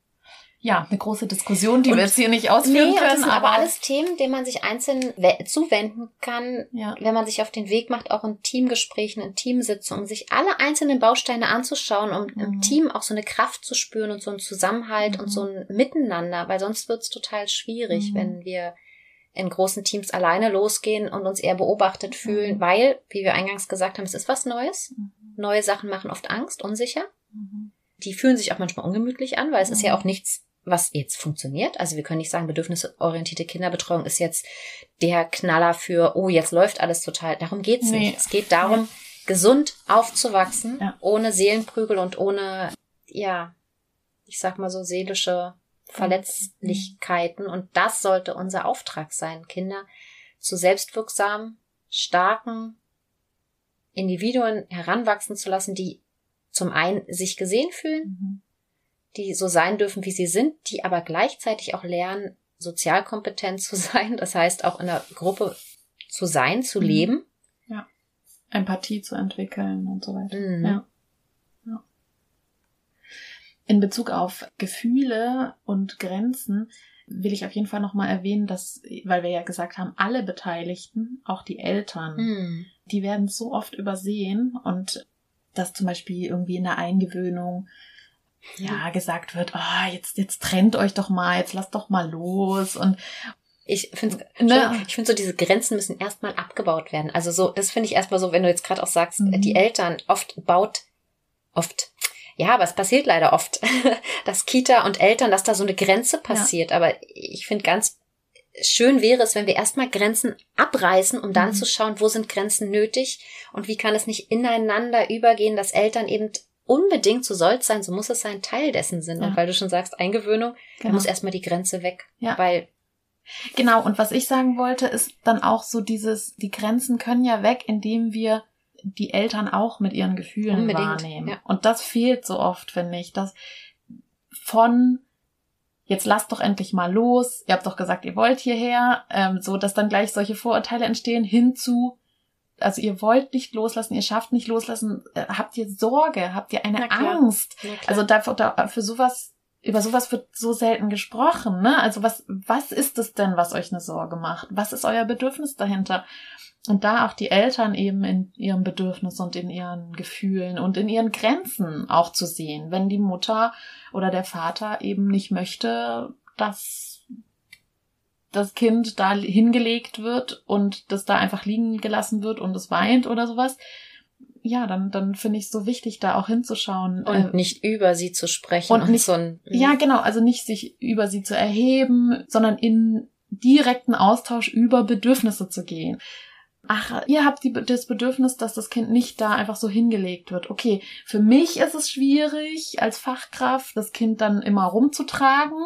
[SPEAKER 1] ja, eine große Diskussion, die und, wir jetzt hier nicht ausführen nee, können. Das
[SPEAKER 2] sind aber, aber alles Themen, denen man sich einzeln zuwenden kann, ja. wenn man sich auf den Weg macht, auch in Teamgesprächen, in Teamsitzungen, um sich alle einzelnen Bausteine anzuschauen, um mhm. im Team auch so eine Kraft zu spüren und so einen Zusammenhalt mhm. und so ein Miteinander, weil sonst wird's total schwierig, mhm. wenn wir in großen Teams alleine losgehen und uns eher beobachtet fühlen, mhm. weil, wie wir eingangs gesagt haben, es ist was Neues. Mhm. Neue Sachen machen oft Angst, unsicher. Mhm. Die fühlen sich auch manchmal ungemütlich an, weil es ist ja auch nichts was jetzt funktioniert. Also wir können nicht sagen, bedürfnisorientierte Kinderbetreuung ist jetzt der Knaller für, oh, jetzt läuft alles total. Darum geht's nee. nicht. Es geht darum, ja. gesund aufzuwachsen, ja. ohne Seelenprügel und ohne, ja, ich sag mal so seelische Verletzlichkeiten. Und das sollte unser Auftrag sein, Kinder zu selbstwirksamen, starken Individuen heranwachsen zu lassen, die zum einen sich gesehen fühlen, mhm die so sein dürfen, wie sie sind, die aber gleichzeitig auch lernen, sozialkompetent zu sein, das heißt auch in der Gruppe zu sein, zu mhm. leben.
[SPEAKER 1] Ja. Empathie zu entwickeln und so weiter. Mhm. Ja. ja. In Bezug auf Gefühle und Grenzen will ich auf jeden Fall nochmal erwähnen, dass, weil wir ja gesagt haben, alle Beteiligten, auch die Eltern, mhm. die werden so oft übersehen und dass zum Beispiel irgendwie in der Eingewöhnung ja gesagt wird, oh, jetzt jetzt trennt euch doch mal, jetzt lasst doch mal los und
[SPEAKER 2] ich finde ne? ich finde so diese Grenzen müssen erstmal abgebaut werden. Also so das finde ich erstmal so, wenn du jetzt gerade auch sagst, mhm. die Eltern oft baut oft ja, aber es passiert leider oft, dass Kita und Eltern, dass da so eine Grenze passiert. Ja. Aber ich finde ganz schön wäre es, wenn wir erstmal Grenzen abreißen, um dann mhm. zu schauen, wo sind Grenzen nötig und wie kann es nicht ineinander übergehen, dass Eltern eben unbedingt, so soll es sein, so muss es sein, Teil dessen sind. Ja. Und weil du schon sagst, Eingewöhnung, genau. da muss erstmal die Grenze weg. Ja. Weil
[SPEAKER 1] Genau, und was ich sagen wollte, ist dann auch so dieses, die Grenzen können ja weg, indem wir die Eltern auch mit ihren Gefühlen Unbedingt, wahrnehmen. Ja. Und das fehlt so oft, finde ich, dass von jetzt lasst doch endlich mal los, ihr habt doch gesagt, ihr wollt hierher, ähm, so dass dann gleich solche Vorurteile entstehen, hinzu, also ihr wollt nicht loslassen, ihr schafft nicht loslassen, äh, habt ihr Sorge, habt ihr eine Angst? Also dafür, da, für sowas, über sowas wird so selten gesprochen, ne? Also was, was ist es denn, was euch eine Sorge macht? Was ist euer Bedürfnis dahinter? Und da auch die Eltern eben in ihrem Bedürfnis und in ihren Gefühlen und in ihren Grenzen auch zu sehen, wenn die Mutter oder der Vater eben nicht möchte, dass das Kind da hingelegt wird und das da einfach liegen gelassen wird und es weint oder sowas, ja, dann, dann finde ich es so wichtig, da auch hinzuschauen.
[SPEAKER 2] Und äh, nicht über sie zu sprechen.
[SPEAKER 1] Und, nicht, so ein, ja, genau, also nicht sich über sie zu erheben, sondern in direkten Austausch über Bedürfnisse zu gehen. Ach, ihr habt die, das Bedürfnis, dass das Kind nicht da einfach so hingelegt wird. Okay, für mich ist es schwierig, als Fachkraft das Kind dann immer rumzutragen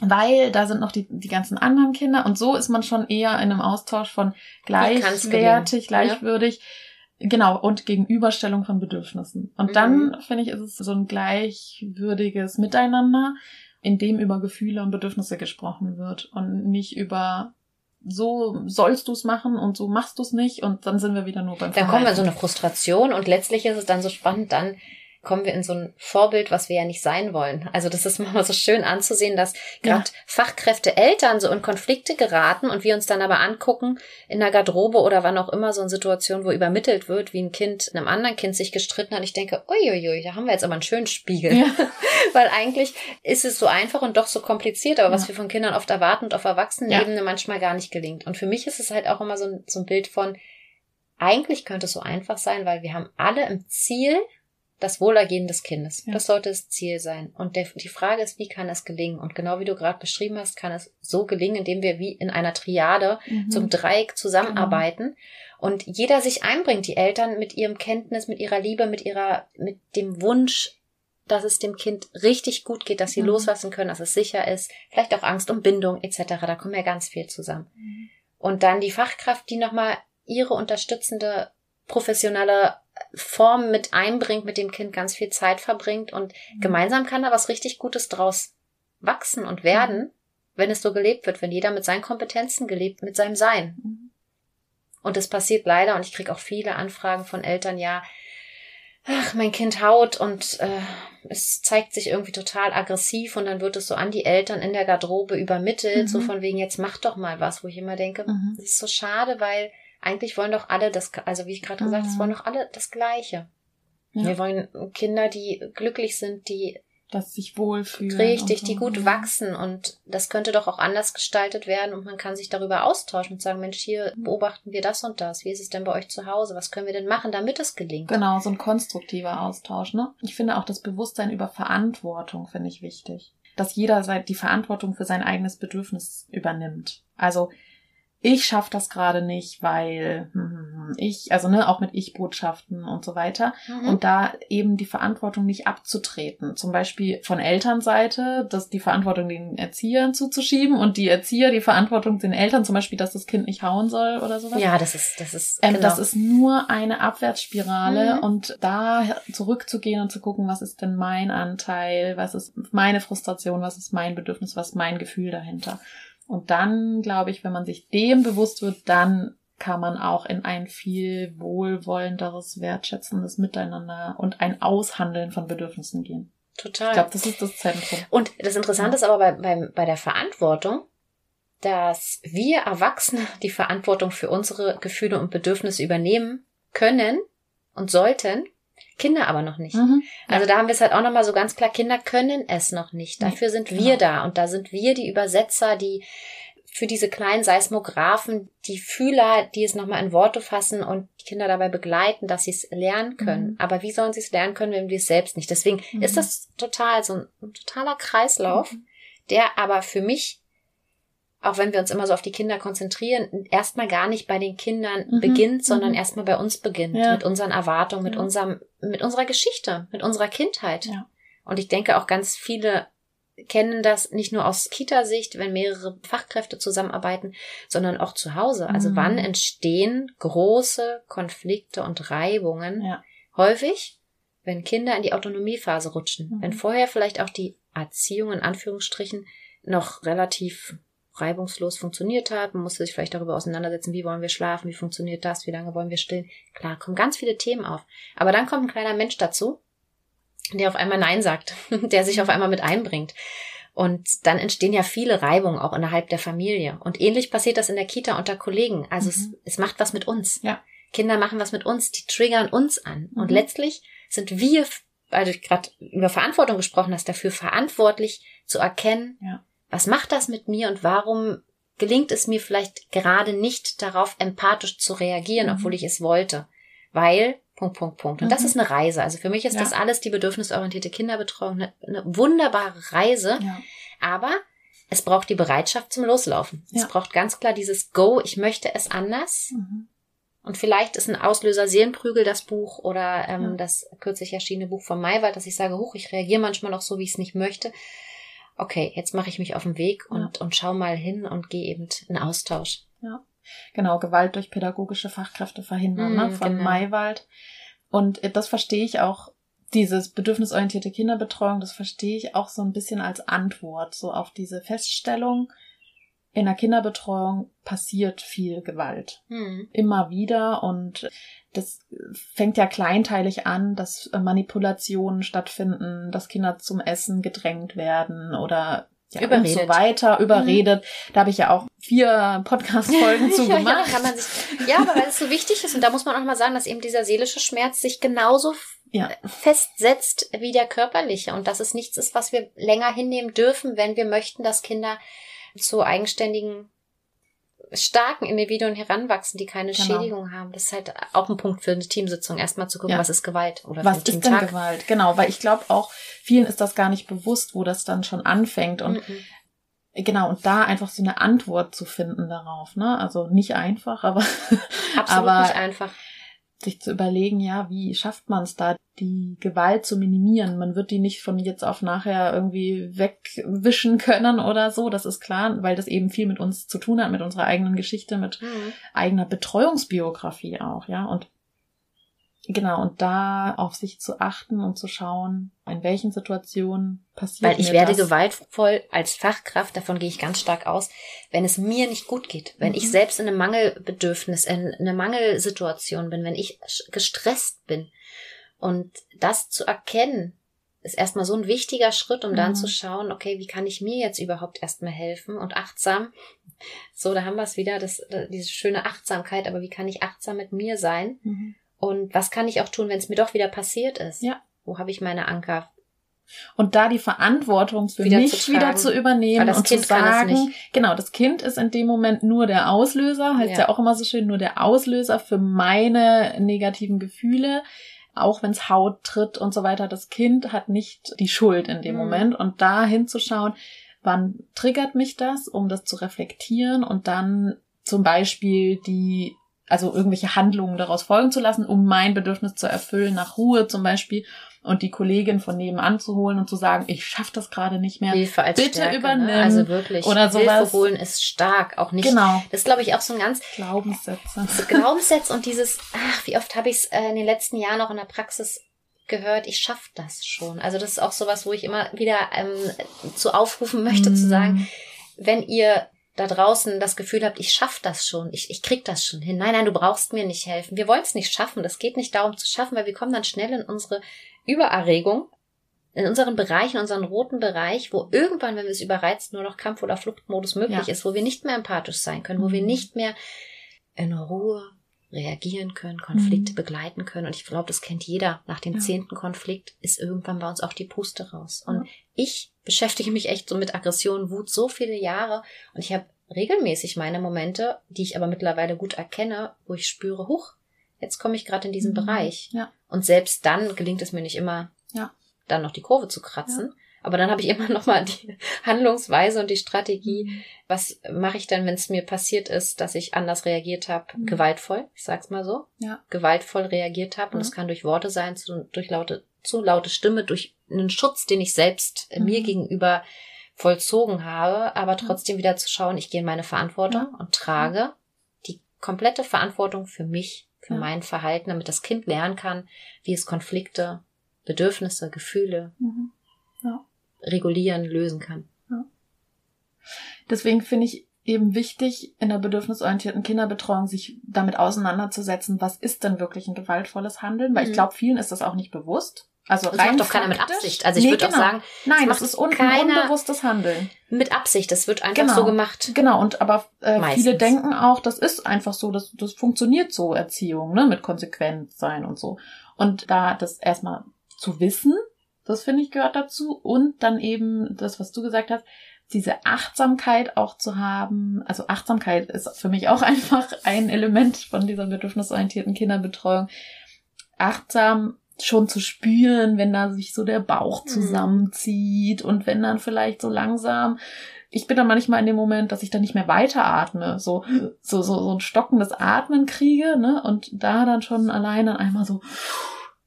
[SPEAKER 1] weil da sind noch die, die ganzen anderen Kinder und so ist man schon eher in einem Austausch von gleichwertig, gleichwürdig. Ja. Genau, und Gegenüberstellung von Bedürfnissen. Und mhm. dann, finde ich, ist es so ein gleichwürdiges Miteinander, in dem über Gefühle und Bedürfnisse gesprochen wird und nicht über so sollst du es machen und so machst du es nicht und dann sind wir wieder nur beim
[SPEAKER 2] Dann kommen wir so eine Frustration und letztlich ist es dann so spannend, dann kommen wir in so ein Vorbild, was wir ja nicht sein wollen. Also das ist manchmal so schön anzusehen, dass gerade ja. Fachkräfte Eltern so in Konflikte geraten und wir uns dann aber angucken in der Garderobe oder wann auch immer so eine Situation, wo übermittelt wird, wie ein Kind einem anderen Kind sich gestritten hat. Ich denke, uiuiui, da haben wir jetzt aber einen schönen Spiegel. Ja. Weil eigentlich ist es so einfach und doch so kompliziert, aber ja. was wir von Kindern oft erwarten und auf Erwachsenenebene manchmal gar nicht gelingt. Und für mich ist es halt auch immer so ein, so ein Bild von, eigentlich könnte es so einfach sein, weil wir haben alle im Ziel das Wohlergehen des Kindes. Ja. Das sollte das Ziel sein. Und der, die Frage ist, wie kann es gelingen? Und genau wie du gerade beschrieben hast, kann es so gelingen, indem wir wie in einer Triade mhm. zum Dreieck zusammenarbeiten mhm. und jeder sich einbringt, die Eltern mit ihrem Kenntnis, mit ihrer Liebe, mit ihrer, mit dem Wunsch, dass es dem Kind richtig gut geht, dass sie mhm. loslassen können, dass es sicher ist, vielleicht auch Angst um Bindung etc. Da kommen ja ganz viel zusammen. Mhm. Und dann die Fachkraft, die nochmal ihre unterstützende professionelle Form mit einbringt, mit dem Kind ganz viel Zeit verbringt und mhm. gemeinsam kann da was richtig Gutes draus wachsen und werden, mhm. wenn es so gelebt wird, wenn jeder mit seinen Kompetenzen gelebt, mit seinem Sein. Mhm. Und das passiert leider und ich kriege auch viele Anfragen von Eltern, ja, ach, mein Kind haut und äh, es zeigt sich irgendwie total aggressiv und dann wird es so an die Eltern in der Garderobe übermittelt, mhm. so von wegen, jetzt mach doch mal was, wo ich immer denke, mhm. das ist so schade, weil eigentlich wollen doch alle das, also wie ich gerade gesagt, es mhm. wollen doch alle das Gleiche. Ja. Wir wollen Kinder, die glücklich sind, die
[SPEAKER 1] dass sich wohlfühlen.
[SPEAKER 2] Richtig, so. die gut wachsen und das könnte doch auch anders gestaltet werden und man kann sich darüber austauschen und sagen, Mensch, hier beobachten wir das und das. Wie ist es denn bei euch zu Hause? Was können wir denn machen, damit es gelingt?
[SPEAKER 1] Genau, so ein konstruktiver Austausch, ne? Ich finde auch das Bewusstsein über Verantwortung finde ich wichtig. Dass jeder die Verantwortung für sein eigenes Bedürfnis übernimmt. Also ich schaffe das gerade nicht, weil hm, ich, also ne, auch mit Ich-Botschaften und so weiter. Mhm. Und da eben die Verantwortung nicht abzutreten. Zum Beispiel von Elternseite, dass die Verantwortung den Erziehern zuzuschieben und die Erzieher die Verantwortung den Eltern, zum Beispiel, dass das Kind nicht hauen soll oder sowas.
[SPEAKER 2] Ja, das ist, das ist,
[SPEAKER 1] ähm, genau. Das ist nur eine Abwärtsspirale mhm. und da zurückzugehen und zu gucken, was ist denn mein Anteil, was ist meine Frustration, was ist mein Bedürfnis, was ist mein Gefühl dahinter. Und dann, glaube ich, wenn man sich dem bewusst wird, dann kann man auch in ein viel wohlwollenderes, wertschätzendes Miteinander und ein Aushandeln von Bedürfnissen gehen.
[SPEAKER 2] Total.
[SPEAKER 1] Ich glaube, das ist das Zentrum.
[SPEAKER 2] Und das Interessante ja. ist aber bei, bei, bei der Verantwortung, dass wir Erwachsene die Verantwortung für unsere Gefühle und Bedürfnisse übernehmen können und sollten, Kinder aber noch nicht. Mhm. Also da haben wir es halt auch nochmal so ganz klar, Kinder können es noch nicht. Dafür sind wir genau. da und da sind wir die Übersetzer, die für diese kleinen Seismographen, die Fühler, die es nochmal in Worte fassen und die Kinder dabei begleiten, dass sie es lernen können. Mhm. Aber wie sollen sie es lernen können, wenn wir es selbst nicht? Deswegen mhm. ist das total so ein, ein totaler Kreislauf, mhm. der aber für mich auch wenn wir uns immer so auf die Kinder konzentrieren, erstmal gar nicht bei den Kindern mhm. beginnt, sondern mhm. erstmal bei uns beginnt, ja. mit unseren Erwartungen, mit ja. unserem, mit unserer Geschichte, mit unserer Kindheit. Ja. Und ich denke auch ganz viele kennen das nicht nur aus Kita-Sicht, wenn mehrere Fachkräfte zusammenarbeiten, sondern auch zu Hause. Also mhm. wann entstehen große Konflikte und Reibungen? Ja. Häufig, wenn Kinder in die Autonomiephase rutschen, mhm. wenn vorher vielleicht auch die Erziehung in Anführungsstrichen noch relativ reibungslos funktioniert hat. Man musste sich vielleicht darüber auseinandersetzen, wie wollen wir schlafen, wie funktioniert das, wie lange wollen wir stillen. Klar, kommen ganz viele Themen auf. Aber dann kommt ein kleiner Mensch dazu, der auf einmal Nein sagt, der sich auf einmal mit einbringt. Und dann entstehen ja viele Reibungen auch innerhalb der Familie. Und ähnlich passiert das in der Kita unter Kollegen. Also mhm. es, es macht was mit uns. Ja. Kinder machen was mit uns, die triggern uns an. Mhm. Und letztlich sind wir, weil du gerade über Verantwortung gesprochen hast, dafür verantwortlich zu erkennen, ja was macht das mit mir und warum gelingt es mir vielleicht gerade nicht darauf empathisch zu reagieren, mhm. obwohl ich es wollte? Weil, Punkt, Punkt, Punkt. Und mhm. das ist eine Reise. Also für mich ist ja. das alles die bedürfnisorientierte Kinderbetreuung eine, eine wunderbare Reise. Ja. Aber es braucht die Bereitschaft zum Loslaufen. Ja. Es braucht ganz klar dieses Go, ich möchte es anders. Mhm. Und vielleicht ist ein Auslöser Seelenprügel das Buch oder ähm, das kürzlich erschienene Buch von Maywald, dass ich sage, huch, ich reagiere manchmal noch so, wie ich es nicht möchte okay, jetzt mache ich mich auf den Weg und, ja. und schau mal hin und gehe eben in Austausch.
[SPEAKER 1] Ja. Genau, Gewalt durch pädagogische Fachkräfte verhindern, mm, ne, von genau. Maywald. Und äh, das verstehe ich auch, dieses bedürfnisorientierte Kinderbetreuung, das verstehe ich auch so ein bisschen als Antwort, so auf diese Feststellung, in der Kinderbetreuung passiert viel Gewalt. Hm. Immer wieder und das fängt ja kleinteilig an, dass Manipulationen stattfinden, dass Kinder zum Essen gedrängt werden oder ja, überredet. und so weiter, überredet. Mhm. Da habe ich ja auch vier Podcast-Folgen zu ja, gemacht.
[SPEAKER 2] Ja, sich, ja, aber weil es so wichtig ist, und da muss man auch mal sagen, dass eben dieser seelische Schmerz sich genauso ja. festsetzt wie der körperliche und dass es nichts ist, was wir länger hinnehmen dürfen, wenn wir möchten, dass Kinder zu eigenständigen, starken Individuen heranwachsen, die keine genau. Schädigung haben. Das ist halt auch ein Punkt für eine Teamsitzung, erstmal zu gucken, ja. was ist Gewalt
[SPEAKER 1] oder was ist denn Gewalt? Genau, weil ich glaube auch, vielen ist das gar nicht bewusst, wo das dann schon anfängt und mhm. Genau, und da einfach so eine Antwort zu finden darauf, ne? Also nicht einfach, aber,
[SPEAKER 2] Absolut aber nicht einfach
[SPEAKER 1] sich zu überlegen, ja, wie schafft man es da, die Gewalt zu minimieren? Man wird die nicht von jetzt auf nachher irgendwie wegwischen können oder so, das ist klar, weil das eben viel mit uns zu tun hat, mit unserer eigenen Geschichte, mit mhm. eigener Betreuungsbiografie auch, ja. Und Genau, und da auf sich zu achten und zu schauen, in welchen Situationen passiert
[SPEAKER 2] Weil ich werde das. gewaltvoll als Fachkraft, davon gehe ich ganz stark aus, wenn es mir nicht gut geht, wenn mhm. ich selbst in einem Mangelbedürfnis, in einer Mangelsituation bin, wenn ich gestresst bin Und das zu erkennen, ist erstmal so ein wichtiger Schritt, um dann
[SPEAKER 1] Mhm.
[SPEAKER 2] zu schauen, okay, wie kann ich mir jetzt überhaupt erstmal helfen und achtsam. So, da haben wir es wieder, das, diese schöne Achtsamkeit, aber wie kann ich achtsam mit mir sein?
[SPEAKER 1] Mhm.
[SPEAKER 2] Und was kann ich auch tun, wenn es mir doch wieder passiert ist?
[SPEAKER 1] Ja.
[SPEAKER 2] Wo habe ich meine Anker?
[SPEAKER 1] Und da die Verantwortung für
[SPEAKER 2] Wieder
[SPEAKER 1] mich
[SPEAKER 2] zu tragen.
[SPEAKER 1] wieder zu übernehmen und
[SPEAKER 2] Kind
[SPEAKER 1] zu
[SPEAKER 2] kann es
[SPEAKER 1] sagen,
[SPEAKER 2] nicht.
[SPEAKER 1] genau, das Kind ist in dem Moment nur der Auslöser, heißt ja.
[SPEAKER 2] Ja.
[SPEAKER 1] auch immer so schön, nur der Auslöser für meine negativen Gefühle. Auch wenn es Haut tritt und so weiter, das Kind hat nicht die Schuld in dem
[SPEAKER 2] Mhm.
[SPEAKER 1] Moment. Und da hinzuschauen, wann triggert mich das, um das zu reflektieren und dann zum Beispiel die, also irgendwelche Handlungen daraus folgen zu lassen, um mein Bedürfnis zu erfüllen, nach Ruhe zum Beispiel, und die Kollegin von nebenan zu holen und zu sagen, ich schaffe das gerade nicht mehr.
[SPEAKER 2] Hilfe als
[SPEAKER 1] Bitte
[SPEAKER 2] Stärke,
[SPEAKER 1] übernimm
[SPEAKER 2] Ne? Also wirklich.
[SPEAKER 1] oder sowas.
[SPEAKER 2] Hilfe holen ist stark, auch nicht.
[SPEAKER 1] Genau.
[SPEAKER 2] Das ist, glaube ich, auch so ein ganz
[SPEAKER 1] Glaubenssätze.
[SPEAKER 2] so Glaubenssätze und dieses, ach, wie oft habe ich es äh, in den letzten Jahren auch in der Praxis gehört, ich schaffe das schon. Also das ist auch sowas, wo ich immer wieder ähm, zu aufrufen möchte, zu sagen, wenn ihr da draußen das Gefühl habt, ich schaff das schon, ich, ich krieg das schon hin. Nein, nein, du brauchst mir nicht helfen. Wir wollen es nicht schaffen. Das geht nicht darum zu schaffen, weil wir kommen dann schnell in unsere Übererregung, in unseren Bereich, in unseren roten Bereich, wo irgendwann, wenn wir es überreizt, nur noch Kampf- oder Fluchtmodus möglich
[SPEAKER 1] Ja.
[SPEAKER 2] ist, wo wir nicht mehr empathisch sein können, wo wir
[SPEAKER 1] Mhm.
[SPEAKER 2] nicht mehr in Ruhe reagieren können, Konflikte
[SPEAKER 1] Mhm.
[SPEAKER 2] begleiten können. Und ich glaube, das kennt jeder. Nach dem
[SPEAKER 1] Ja.
[SPEAKER 2] zehnten Konflikt ist irgendwann bei uns auch die Puste raus. Und
[SPEAKER 1] Ja.
[SPEAKER 2] ich beschäftige mich echt so mit Aggression, Wut so viele Jahre und ich habe regelmäßig meine Momente, die ich aber mittlerweile gut erkenne, wo ich spüre, huch, jetzt komme ich gerade in diesen
[SPEAKER 1] Mhm.
[SPEAKER 2] Bereich.
[SPEAKER 1] Ja.
[SPEAKER 2] Und selbst dann gelingt es mir nicht immer,
[SPEAKER 1] Ja.
[SPEAKER 2] dann noch die Kurve zu kratzen. Aber dann habe ich immer noch mal die Handlungsweise und die Strategie. Was mache ich dann, wenn es mir passiert ist, dass ich anders reagiert habe?
[SPEAKER 1] Mhm.
[SPEAKER 2] Gewaltvoll, ich sag's mal so.
[SPEAKER 1] Ja.
[SPEAKER 2] Gewaltvoll reagiert habe. Und
[SPEAKER 1] Mhm.
[SPEAKER 2] das kann durch Worte sein, zu, durch laute, zu laute Stimme, durch einen Schutz, den ich selbst äh, mir
[SPEAKER 1] Mhm.
[SPEAKER 2] gegenüber vollzogen habe, aber trotzdem wieder zu schauen, ich gehe in meine Verantwortung und trage die komplette Verantwortung für mich, für
[SPEAKER 1] Ja.
[SPEAKER 2] mein Verhalten, damit das Kind lernen kann, wie es Konflikte, Bedürfnisse, Gefühle
[SPEAKER 1] Mhm. Ja.
[SPEAKER 2] regulieren, lösen kann.
[SPEAKER 1] Deswegen finde ich eben wichtig, in der bedürfnisorientierten Kinderbetreuung sich damit auseinanderzusetzen, was ist denn wirklich ein gewaltvolles Handeln? Weil ich
[SPEAKER 2] Mhm.
[SPEAKER 1] glaube, vielen ist das auch nicht bewusst. Also
[SPEAKER 2] Das
[SPEAKER 1] rein
[SPEAKER 2] macht doch keiner mit Absicht. Also ich
[SPEAKER 1] Nee,
[SPEAKER 2] würde
[SPEAKER 1] genau.
[SPEAKER 2] auch sagen,
[SPEAKER 1] nein,
[SPEAKER 2] das
[SPEAKER 1] das ist un unbewusstes Handeln.
[SPEAKER 2] mit Absicht, das wird einfach
[SPEAKER 1] Genau.
[SPEAKER 2] so gemacht.
[SPEAKER 1] Genau, und aber äh, viele denken auch, das ist einfach so, das, das funktioniert so, Erziehung, ne, mit Konsequenz sein und so. Und da das erstmal zu wissen, das finde ich gehört dazu. Und dann eben das, was du gesagt hast, diese Achtsamkeit auch zu haben. Also Achtsamkeit ist für mich auch einfach ein Element von dieser bedürfnisorientierten Kinderbetreuung. Achtsam schon zu spüren, wenn da sich so der Bauch
[SPEAKER 2] Mhm.
[SPEAKER 1] zusammenzieht und wenn dann vielleicht so langsam ich bin dann manchmal in dem Moment, dass ich dann nicht mehr weiteratme, so, so, so, so ein stockendes Atmen kriege, ne, und da dann schon allein dann einmal so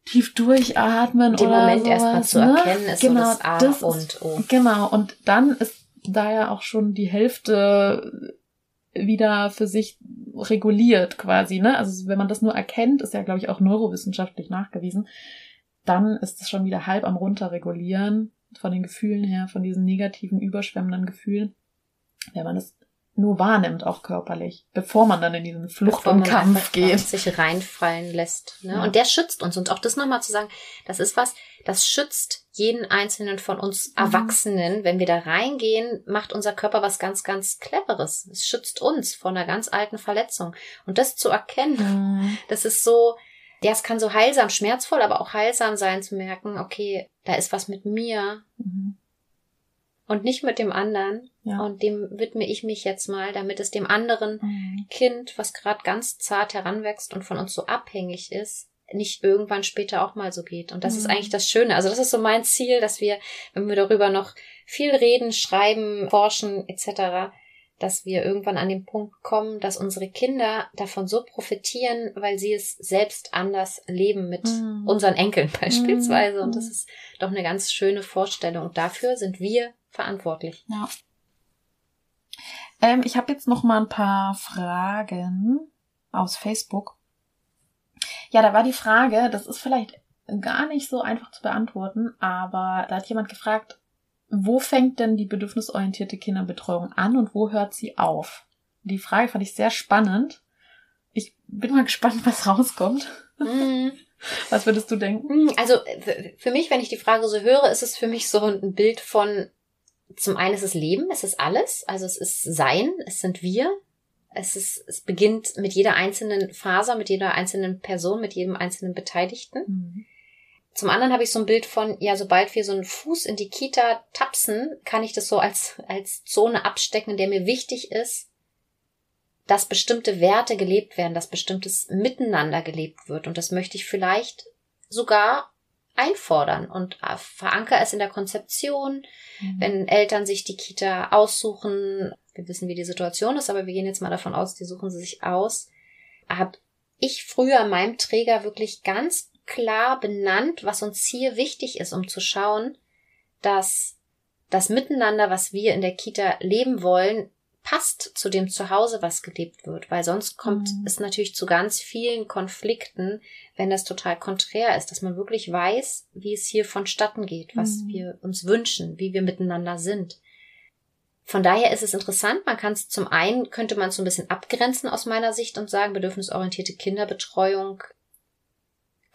[SPEAKER 1] tief durchatmen
[SPEAKER 2] Den
[SPEAKER 1] oder
[SPEAKER 2] Moment
[SPEAKER 1] sowas,
[SPEAKER 2] erstmal zu
[SPEAKER 1] ne?
[SPEAKER 2] erkennen, ist so das A
[SPEAKER 1] das
[SPEAKER 2] und
[SPEAKER 1] ist,
[SPEAKER 2] O.
[SPEAKER 1] Genau, und dann ist da ja auch schon die Hälfte wieder für sich reguliert quasi, ne? Also wenn man das nur erkennt, ist ja, glaube ich, auch neurowissenschaftlich nachgewiesen, dann ist es schon wieder halb am runterregulieren von den Gefühlen her, von diesen negativen, überschwemmenden Gefühlen, wenn man das nur wahrnimmt, auch körperlich, bevor man dann in diesen Flucht-
[SPEAKER 2] Bevor
[SPEAKER 1] und Kampf geht.
[SPEAKER 2] sich reinfallen lässt. Ne?
[SPEAKER 1] Ja.
[SPEAKER 2] Und der schützt uns. Und auch das nochmal zu sagen, das ist was, das schützt jeden einzelnen von uns
[SPEAKER 1] Mhm.
[SPEAKER 2] Erwachsenen. Wenn wir da reingehen, macht unser Körper was ganz, ganz Cleveres. Es schützt uns vor einer ganz alten Verletzung. Und das zu erkennen,
[SPEAKER 1] Mhm.
[SPEAKER 2] das ist so, ja, es kann so heilsam, schmerzvoll, aber auch heilsam sein zu merken, okay, da ist was mit mir
[SPEAKER 1] Mhm.
[SPEAKER 2] Und nicht mit dem anderen.
[SPEAKER 1] Ja.
[SPEAKER 2] Und dem widme ich mich jetzt mal, damit es dem anderen
[SPEAKER 1] Mhm.
[SPEAKER 2] Kind, was gerade ganz zart heranwächst und von uns so abhängig ist, nicht irgendwann später auch mal so geht. Und das ist
[SPEAKER 1] Mhm.
[SPEAKER 2] eigentlich das Schöne. Also das ist so mein Ziel, dass wir, wenn wir darüber noch viel reden, schreiben, forschen etc., dass wir irgendwann an den Punkt kommen, dass unsere Kinder davon so profitieren, weil sie es selbst anders leben mit
[SPEAKER 1] Mhm.
[SPEAKER 2] unseren Enkeln beispielsweise. Und das
[SPEAKER 1] Mhm.
[SPEAKER 2] ist doch eine ganz schöne Vorstellung. Und dafür sind wir verantwortlich.
[SPEAKER 1] Ja. Ähm, ich habe jetzt noch mal ein paar Fragen aus Facebook. Ja, da war die Frage, das ist vielleicht gar nicht so einfach zu beantworten, aber da hat jemand gefragt, wo fängt denn die bedürfnisorientierte Kinderbetreuung an und wo hört sie auf? Die Frage fand ich sehr spannend. Ich bin mal gespannt, was rauskommt.
[SPEAKER 2] Mhm.
[SPEAKER 1] Was würdest du denken?
[SPEAKER 2] Hm, also für mich, wenn ich die Frage so höre, ist es für mich so ein Bild von, zum einen ist es Leben, es ist alles, also es ist Sein, es sind wir, es ist, es beginnt mit jeder einzelnen Faser, mit jeder einzelnen Person, mit jedem einzelnen Beteiligten. Mhm. Zum anderen habe ich so ein Bild von, ja, sobald wir so einen Fuß in die Kita tapsen, kann ich das so als, als Zone abstecken, in der mir wichtig ist, dass bestimmte Werte gelebt werden, dass bestimmtes Miteinander gelebt wird. Und das möchte ich vielleicht sogar einfordern und äh, verankere es in der Konzeption. Mhm. Wenn Eltern sich die Kita aussuchen, wir wissen, wie die Situation ist, aber wir gehen jetzt mal davon aus, die suchen sie sich aus, habe ich früher meinem Träger wirklich ganz klar benannt, was uns hier wichtig ist, um zu schauen, dass das Miteinander, was wir in der Kita leben wollen, passt zu dem Zuhause, was gelebt wird, weil sonst kommt mhm. es natürlich zu ganz vielen Konflikten, wenn das total konträr ist, dass man wirklich weiß, wie es hier vonstatten geht, was mhm. wir uns wünschen, wie wir miteinander sind. Von daher ist es interessant, man kann es zum einen, könnte man es so ein bisschen abgrenzen aus meiner Sicht und sagen, bedürfnisorientierte Kinderbetreuung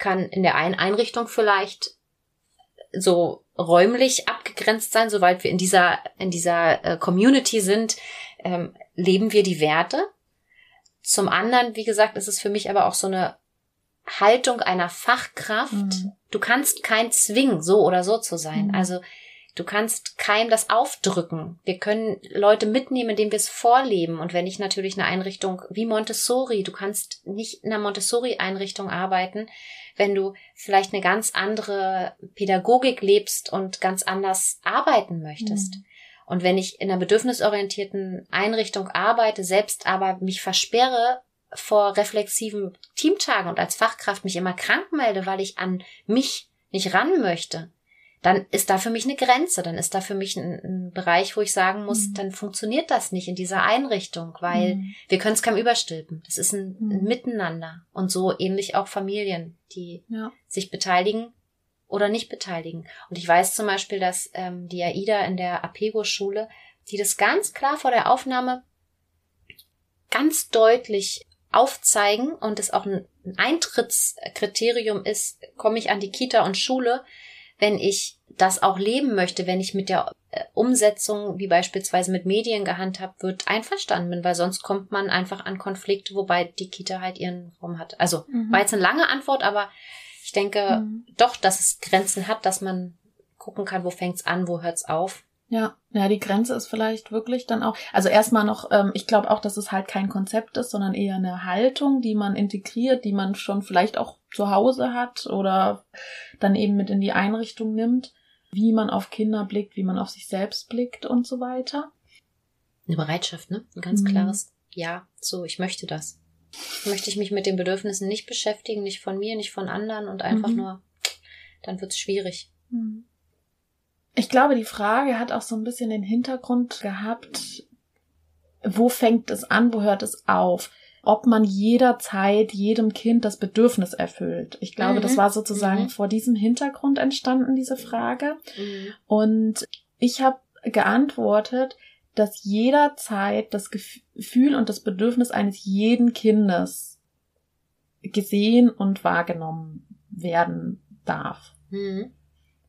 [SPEAKER 2] kann in der einen Einrichtung vielleicht so räumlich abgegrenzt sein, soweit wir in dieser, in dieser äh, Community sind, ähm, leben wir die Werte. Zum anderen, wie gesagt, ist es für mich aber auch so eine Haltung einer Fachkraft. Mhm. Du kannst kein zwingen, so oder so zu sein. Mhm. Also Du kannst keinem das aufdrücken. Wir können Leute mitnehmen, indem wir es vorleben. Und wenn ich natürlich eine Einrichtung wie Montessori, du kannst nicht in einer Montessori-Einrichtung arbeiten, wenn du vielleicht eine ganz andere Pädagogik lebst und ganz anders arbeiten möchtest. Mhm. Und wenn ich in einer bedürfnisorientierten Einrichtung arbeite, selbst aber mich versperre vor reflexiven Teamtagen und als Fachkraft mich immer krank melde, weil ich an mich nicht ran möchte, dann ist da für mich eine Grenze, dann ist da für mich ein, ein Bereich, wo ich sagen muss, mhm. dann funktioniert das nicht in dieser Einrichtung, weil mhm. wir können es kaum überstülpen. Das ist ein, mhm. ein, Miteinander und so ähnlich auch Familien, die ja. sich beteiligen oder nicht beteiligen. Und ich weiß zum Beispiel, dass ähm, die AIDA in der Apego-Schule, die das ganz klar vor der Aufnahme ganz deutlich aufzeigen und es auch ein Eintrittskriterium ist, komme ich an die Kita und Schule, wenn ich das auch leben möchte, wenn ich mit der äh, Umsetzung, wie beispielsweise mit Medien gehandhabt wird, einverstanden bin, weil sonst kommt man einfach an Konflikte, wobei die Kita halt ihren Raum hat. Also mhm. war jetzt eine lange Antwort, aber ich denke mhm. doch, dass es Grenzen hat, dass man gucken kann, wo fängt's an, wo hört's auf.
[SPEAKER 1] Ja, ja, die Grenze ist vielleicht wirklich dann auch, also erstmal noch, ähm, ich glaube auch, dass es halt kein Konzept ist, sondern eher eine Haltung, die man integriert, die man schon vielleicht auch zu Hause hat oder dann eben mit in die Einrichtung nimmt, wie man auf Kinder blickt, wie man auf sich selbst blickt und so weiter.
[SPEAKER 2] Eine Bereitschaft, ne? Ein ganz mhm. klares Ja, so, ich möchte das. Möchte ich mich mit den Bedürfnissen nicht beschäftigen, nicht von mir, nicht von anderen und einfach mhm. nur, dann wird's schwierig. Mhm.
[SPEAKER 1] Ich glaube, die Frage hat auch so ein bisschen den Hintergrund gehabt, wo fängt es an, wo hört es auf? Ob man jederzeit jedem Kind das Bedürfnis erfüllt. Ich glaube, mhm. das war sozusagen mhm. vor diesem Hintergrund entstanden, diese Frage. Mhm. Und ich habe geantwortet, dass jederzeit das Gefühl und das Bedürfnis eines jeden Kindes gesehen und wahrgenommen werden darf. Mhm.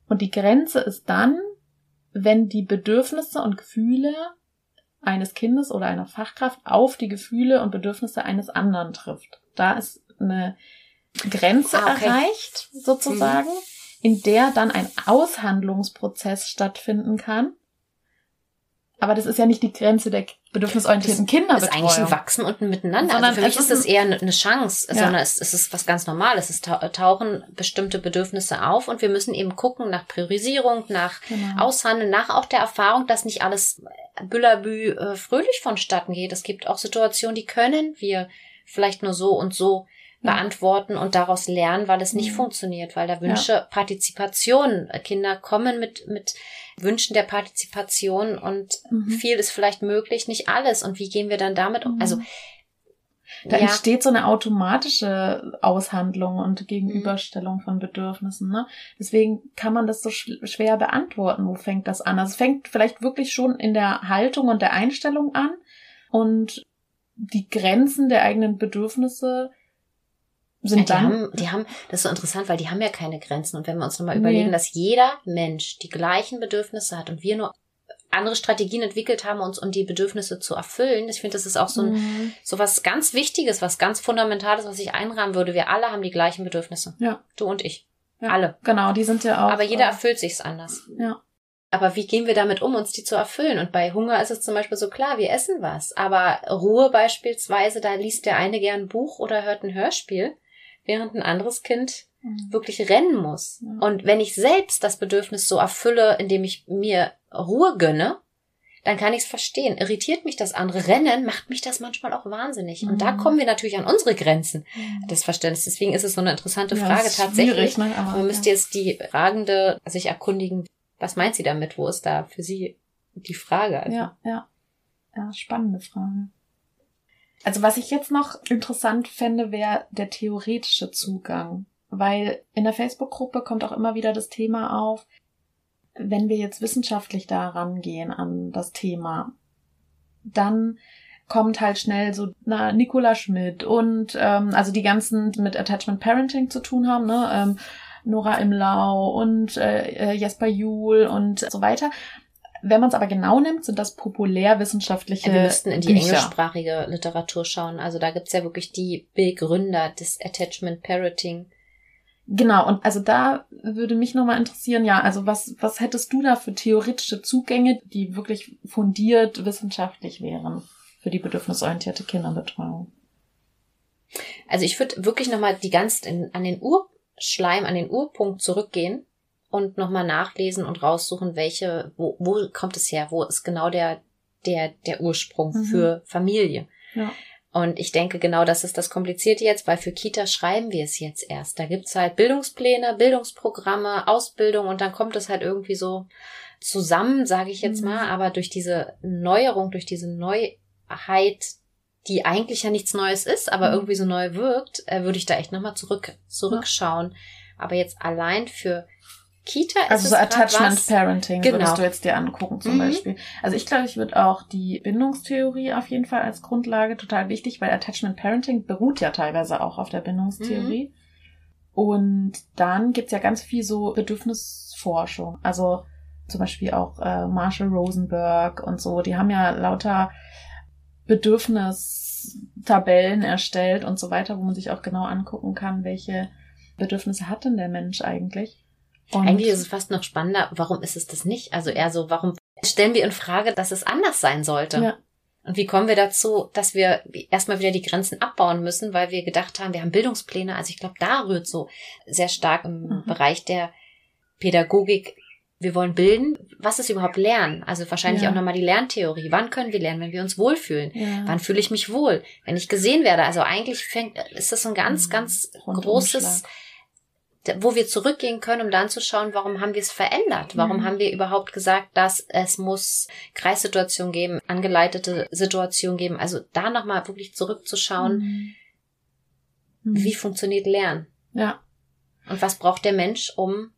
[SPEAKER 1] Und die Grenze ist dann, wenn die Bedürfnisse und Gefühle eines Kindes oder einer Fachkraft auf die Gefühle und Bedürfnisse eines anderen trifft. Da ist eine Grenze ah, okay. erreicht, sozusagen, mhm. in der dann ein Aushandlungsprozess stattfinden kann, aber das ist ja nicht die Grenze der bedürfnisorientierten Kinder.
[SPEAKER 2] Das ist eigentlich ein Wachsen und ein Miteinander. Sondern also für mich ist das eher eine Chance, ja. sondern es, es ist was ganz Normales. Es tauchen bestimmte Bedürfnisse auf und wir müssen eben gucken nach Priorisierung, nach genau. Aushandeln, nach auch der Erfahrung, dass nicht alles Büllerbü äh, fröhlich vonstatten geht. Es gibt auch Situationen, die können wir vielleicht nur so und so beantworten und daraus lernen, weil es nicht mhm. funktioniert, weil da Wünsche, ja. Partizipation, Kinder kommen mit, mit Wünschen der Partizipation und mhm. viel ist vielleicht möglich, nicht alles. Und wie gehen wir dann damit um? Mhm. Also,
[SPEAKER 1] da ja. entsteht so eine automatische Aushandlung und Gegenüberstellung von Bedürfnissen. Ne? Deswegen kann man das so schwer beantworten. Wo fängt das an? Also es fängt vielleicht wirklich schon in der Haltung und der Einstellung an und die Grenzen der eigenen Bedürfnisse sind
[SPEAKER 2] ja, die
[SPEAKER 1] dann.
[SPEAKER 2] haben, die haben, das ist so interessant, weil die haben ja keine Grenzen. Und wenn wir uns nochmal
[SPEAKER 1] Nee.
[SPEAKER 2] überlegen, dass jeder Mensch die gleichen Bedürfnisse hat und wir nur andere Strategien entwickelt haben, uns um die Bedürfnisse zu erfüllen. Ich finde, das ist auch so ein,
[SPEAKER 1] Mhm.
[SPEAKER 2] so was ganz Wichtiges, was ganz Fundamentales, was ich einrahmen würde. Wir alle haben die gleichen Bedürfnisse.
[SPEAKER 1] Ja.
[SPEAKER 2] Du und ich.
[SPEAKER 1] Ja.
[SPEAKER 2] Alle.
[SPEAKER 1] Genau, die sind ja auch.
[SPEAKER 2] Aber jeder
[SPEAKER 1] äh,
[SPEAKER 2] erfüllt sich's anders.
[SPEAKER 1] Ja.
[SPEAKER 2] Aber wie gehen wir damit um, uns die zu erfüllen? Und bei Hunger ist es zum Beispiel so klar, wir essen was. Aber Ruhe beispielsweise, da liest der eine gern ein Buch oder hört ein Hörspiel, während ein anderes Kind
[SPEAKER 1] Mhm.
[SPEAKER 2] wirklich rennen muss.
[SPEAKER 1] Ja.
[SPEAKER 2] Und wenn ich selbst das Bedürfnis so erfülle, indem ich mir Ruhe gönne, dann kann ich es verstehen. Irritiert mich das andere Rennen, macht mich das manchmal auch wahnsinnig. Und da
[SPEAKER 1] Mhm.
[SPEAKER 2] kommen wir natürlich an unsere Grenzen des Verständnisses. Deswegen ist es so eine interessante
[SPEAKER 1] Ja,
[SPEAKER 2] Frage tatsächlich.
[SPEAKER 1] Ne? Aber,
[SPEAKER 2] Man müsste jetzt die Fragende sich erkundigen, was meint sie damit? Wo ist da für sie die Frage? Also,
[SPEAKER 1] Ja, ja. Ja, spannende Frage. Also was ich jetzt noch interessant fände, wäre der theoretische Zugang. Weil in der Facebook-Gruppe kommt auch immer wieder das Thema auf, wenn wir jetzt wissenschaftlich da rangehen an das Thema, dann kommt halt schnell so na, Nicola Schmidt und ähm, also die ganzen mit Attachment Parenting zu tun haben, ne? Ähm, Nora Imlau und äh, äh, Jesper Juhl und so weiter. Wenn man es aber genau nimmt, sind das populärwissenschaftliche
[SPEAKER 2] wir müssten in die
[SPEAKER 1] Bücher.
[SPEAKER 2] englischsprachige Literatur schauen. Also da gibt's ja wirklich die Begründer des Attachment Parenting.
[SPEAKER 1] Genau, und also da würde mich nochmal interessieren, ja, also was, was hättest du da für theoretische Zugänge, die wirklich fundiert wissenschaftlich wären für die bedürfnisorientierte Kinderbetreuung?
[SPEAKER 2] Also ich würde wirklich nochmal die ganz in, an den Urschleim, an den Urpunkt zurückgehen und nochmal nachlesen und raussuchen, welche, wo, wo kommt es her, wo ist genau der, der, der Ursprung
[SPEAKER 1] Mhm.
[SPEAKER 2] für Familie.
[SPEAKER 1] Ja.
[SPEAKER 2] Und ich denke genau, das ist das Komplizierte jetzt, weil für Kita schreiben wir es jetzt erst. Da gibt's halt Bildungspläne, Bildungsprogramme, Ausbildung und dann kommt es halt irgendwie so zusammen, sage ich jetzt
[SPEAKER 1] Mhm.
[SPEAKER 2] mal. Aber durch diese Neuerung, durch diese Neuheit, die eigentlich ja nichts Neues ist, aber
[SPEAKER 1] Mhm.
[SPEAKER 2] irgendwie so neu wirkt, äh, würde ich da echt nochmal zurück, zurückschauen. Aber jetzt allein für Kita ist
[SPEAKER 1] Also so Attachment Parenting
[SPEAKER 2] Genau.
[SPEAKER 1] würdest du jetzt dir angucken zum
[SPEAKER 2] Mhm.
[SPEAKER 1] Beispiel. Also ich glaube, ich würde auch die Bindungstheorie auf jeden Fall als Grundlage total wichtig, weil Attachment Parenting beruht ja teilweise auch auf der Bindungstheorie.
[SPEAKER 2] Mhm.
[SPEAKER 1] Und dann gibt's ja ganz viel so Bedürfnisforschung. Also zum Beispiel auch äh, Marshall Rosenberg und so. Die haben ja lauter Bedürfnistabellen erstellt und so weiter, wo man sich auch genau angucken kann, welche Bedürfnisse hat denn der Mensch eigentlich. Und
[SPEAKER 2] Eigentlich ist es fast noch spannender, warum ist es das nicht? Also eher so, warum stellen wir in Frage, dass es anders sein sollte?
[SPEAKER 1] Ja.
[SPEAKER 2] Und wie kommen wir dazu, dass wir erstmal wieder die Grenzen abbauen müssen, weil wir gedacht haben, wir haben Bildungspläne. Also ich glaube, da rührt so sehr stark im
[SPEAKER 1] Mhm.
[SPEAKER 2] Bereich der Pädagogik. Wir wollen bilden. Was ist überhaupt Lernen? Also wahrscheinlich
[SPEAKER 1] Ja.
[SPEAKER 2] auch nochmal die Lerntheorie. Wann können wir lernen, wenn wir uns wohlfühlen?
[SPEAKER 1] ja.
[SPEAKER 2] Wann fühle ich mich wohl? Wenn ich gesehen werde. Also eigentlich fängt, ist das so ein ganz,
[SPEAKER 1] Mhm.
[SPEAKER 2] ganz
[SPEAKER 1] Rundumschlag.
[SPEAKER 2] großes, wo wir zurückgehen können, um dann zu schauen, warum haben wir es verändert? Warum
[SPEAKER 1] Mhm.
[SPEAKER 2] haben wir überhaupt gesagt, dass es muss Kreissituationen geben, angeleitete Situationen geben? Also da nochmal wirklich zurückzuschauen,
[SPEAKER 1] Mhm.
[SPEAKER 2] wie funktioniert Lernen?
[SPEAKER 1] Ja.
[SPEAKER 2] Und was braucht der Mensch, um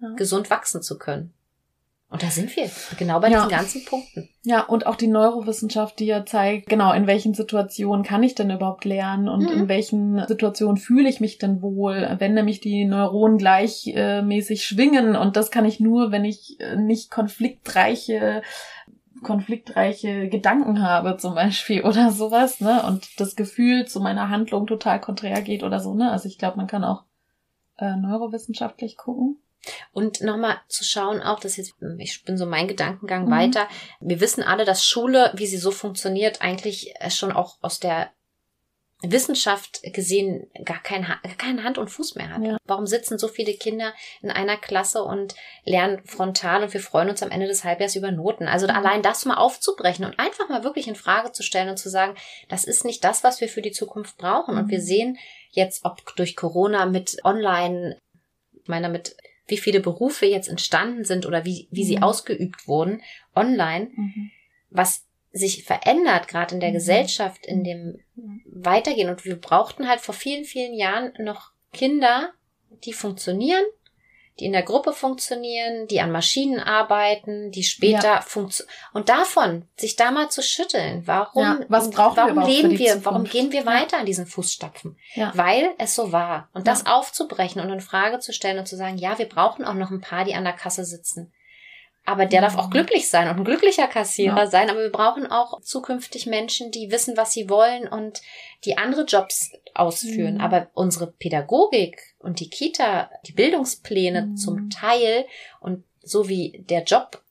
[SPEAKER 1] Ja.
[SPEAKER 2] gesund wachsen zu können? Und da sind wir, genau bei
[SPEAKER 1] Ja.
[SPEAKER 2] diesen ganzen Punkten.
[SPEAKER 1] Ja, und auch die Neurowissenschaft, die ja zeigt, genau, in welchen Situationen kann ich denn überhaupt lernen und
[SPEAKER 2] Mhm.
[SPEAKER 1] in welchen Situationen fühle ich mich denn wohl, wenn nämlich die Neuronen gleichmäßig schwingen und das kann ich nur, wenn ich äh, nicht konfliktreiche konfliktreiche Gedanken habe zum Beispiel oder sowas, ne? Und das Gefühl zu meiner Handlung total konträr geht oder so, ne? Also ich glaube, man kann auch äh, neurowissenschaftlich gucken.
[SPEAKER 2] Und nochmal zu schauen auch, dass jetzt, ich bin so mein Gedankengang
[SPEAKER 1] Mhm.
[SPEAKER 2] weiter. Wir wissen alle, dass Schule, wie sie so funktioniert, eigentlich äh, schon auch aus der Wissenschaft gesehen gar, kein, Ha- gar keinen Hand und Fuß mehr hat.
[SPEAKER 1] Ja.
[SPEAKER 2] Warum sitzen so viele Kinder in einer Klasse und lernen frontal und wir freuen uns am Ende des Halbjahres über Noten? Also
[SPEAKER 1] Mhm.
[SPEAKER 2] allein das mal aufzubrechen und einfach mal wirklich in Frage zu stellen und zu sagen, das ist nicht das, was wir für die Zukunft brauchen. Und
[SPEAKER 1] Mhm.
[SPEAKER 2] wir sehen jetzt, ob durch Corona mit Online, ich meine damit, wie viele Berufe jetzt entstanden sind oder wie, wie sie
[SPEAKER 1] Mhm.
[SPEAKER 2] ausgeübt wurden online, was sich verändert, gerade in der
[SPEAKER 1] Mhm.
[SPEAKER 2] Gesellschaft, in dem Weitergehen. Und wir brauchten halt vor vielen, vielen Jahren noch Kinder, die funktionieren, die in der Gruppe funktionieren, die an Maschinen arbeiten, die später funktionieren. Und davon, sich da mal zu schütteln, warum,
[SPEAKER 1] Ja, was brauchen wir
[SPEAKER 2] warum
[SPEAKER 1] für
[SPEAKER 2] leben wir, warum
[SPEAKER 1] Zukunft?
[SPEAKER 2] gehen wir
[SPEAKER 1] Ja.
[SPEAKER 2] weiter an diesen Fußstapfen?
[SPEAKER 1] Ja.
[SPEAKER 2] Weil es so war. Und das
[SPEAKER 1] Ja.
[SPEAKER 2] aufzubrechen und in Frage zu stellen und zu sagen, ja, wir brauchen auch noch ein paar, die an der Kasse sitzen. Aber der darf auch
[SPEAKER 1] Mhm.
[SPEAKER 2] glücklich sein und ein glücklicher Kassierer
[SPEAKER 1] Ja.
[SPEAKER 2] sein. Aber wir brauchen auch zukünftig Menschen, die wissen, was sie wollen und die andere Jobs ausführen.
[SPEAKER 1] Mhm.
[SPEAKER 2] Aber unsere Pädagogik und die Kita, die Bildungspläne
[SPEAKER 1] Mhm.
[SPEAKER 2] zum Teil und so wie der Job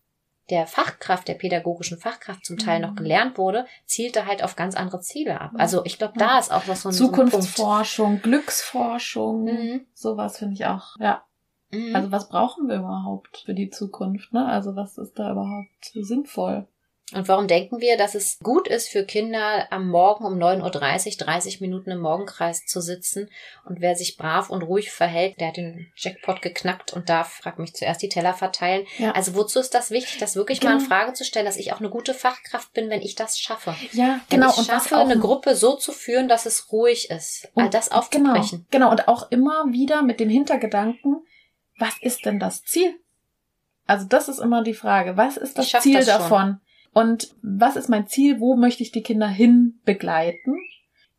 [SPEAKER 2] der Fachkraft, der pädagogischen Fachkraft zum Teil
[SPEAKER 1] Mhm.
[SPEAKER 2] noch gelernt wurde, zielte halt auf ganz andere Ziele ab. Also ich glaube, da ist auch noch so ein, so ein.
[SPEAKER 1] Zukunftsforschung, Glücksforschung,
[SPEAKER 2] Mhm.
[SPEAKER 1] sowas finde ich auch, ja.
[SPEAKER 2] Mhm.
[SPEAKER 1] Also was brauchen wir überhaupt für die Zukunft, ne? Also was ist da überhaupt sinnvoll?
[SPEAKER 2] Und warum denken wir, dass es gut ist für Kinder, am Morgen um 9.30 Uhr 30 Minuten im Morgenkreis zu sitzen? Und wer sich brav und ruhig verhält, der hat den Jackpot geknackt und darf, frag mich zuerst, die Teller verteilen.
[SPEAKER 1] Ja.
[SPEAKER 2] Also wozu ist das wichtig, das wirklich mal in
[SPEAKER 1] Genau.
[SPEAKER 2] Frage zu stellen, dass ich auch eine gute Fachkraft bin, wenn ich das schaffe?
[SPEAKER 1] Ja,
[SPEAKER 2] Wenn
[SPEAKER 1] genau.
[SPEAKER 2] ich
[SPEAKER 1] und
[SPEAKER 2] schaffe, eine Gruppe so zu führen, dass es ruhig ist. All
[SPEAKER 1] Und-
[SPEAKER 2] das aufzubrechen.
[SPEAKER 1] Genau, genau. Und auch immer wieder mit dem Hintergedanken, was ist denn das Ziel? Also das ist immer die Frage. Was ist das Ziel
[SPEAKER 2] das
[SPEAKER 1] davon? Und was ist mein Ziel? Wo möchte ich die Kinder hin begleiten?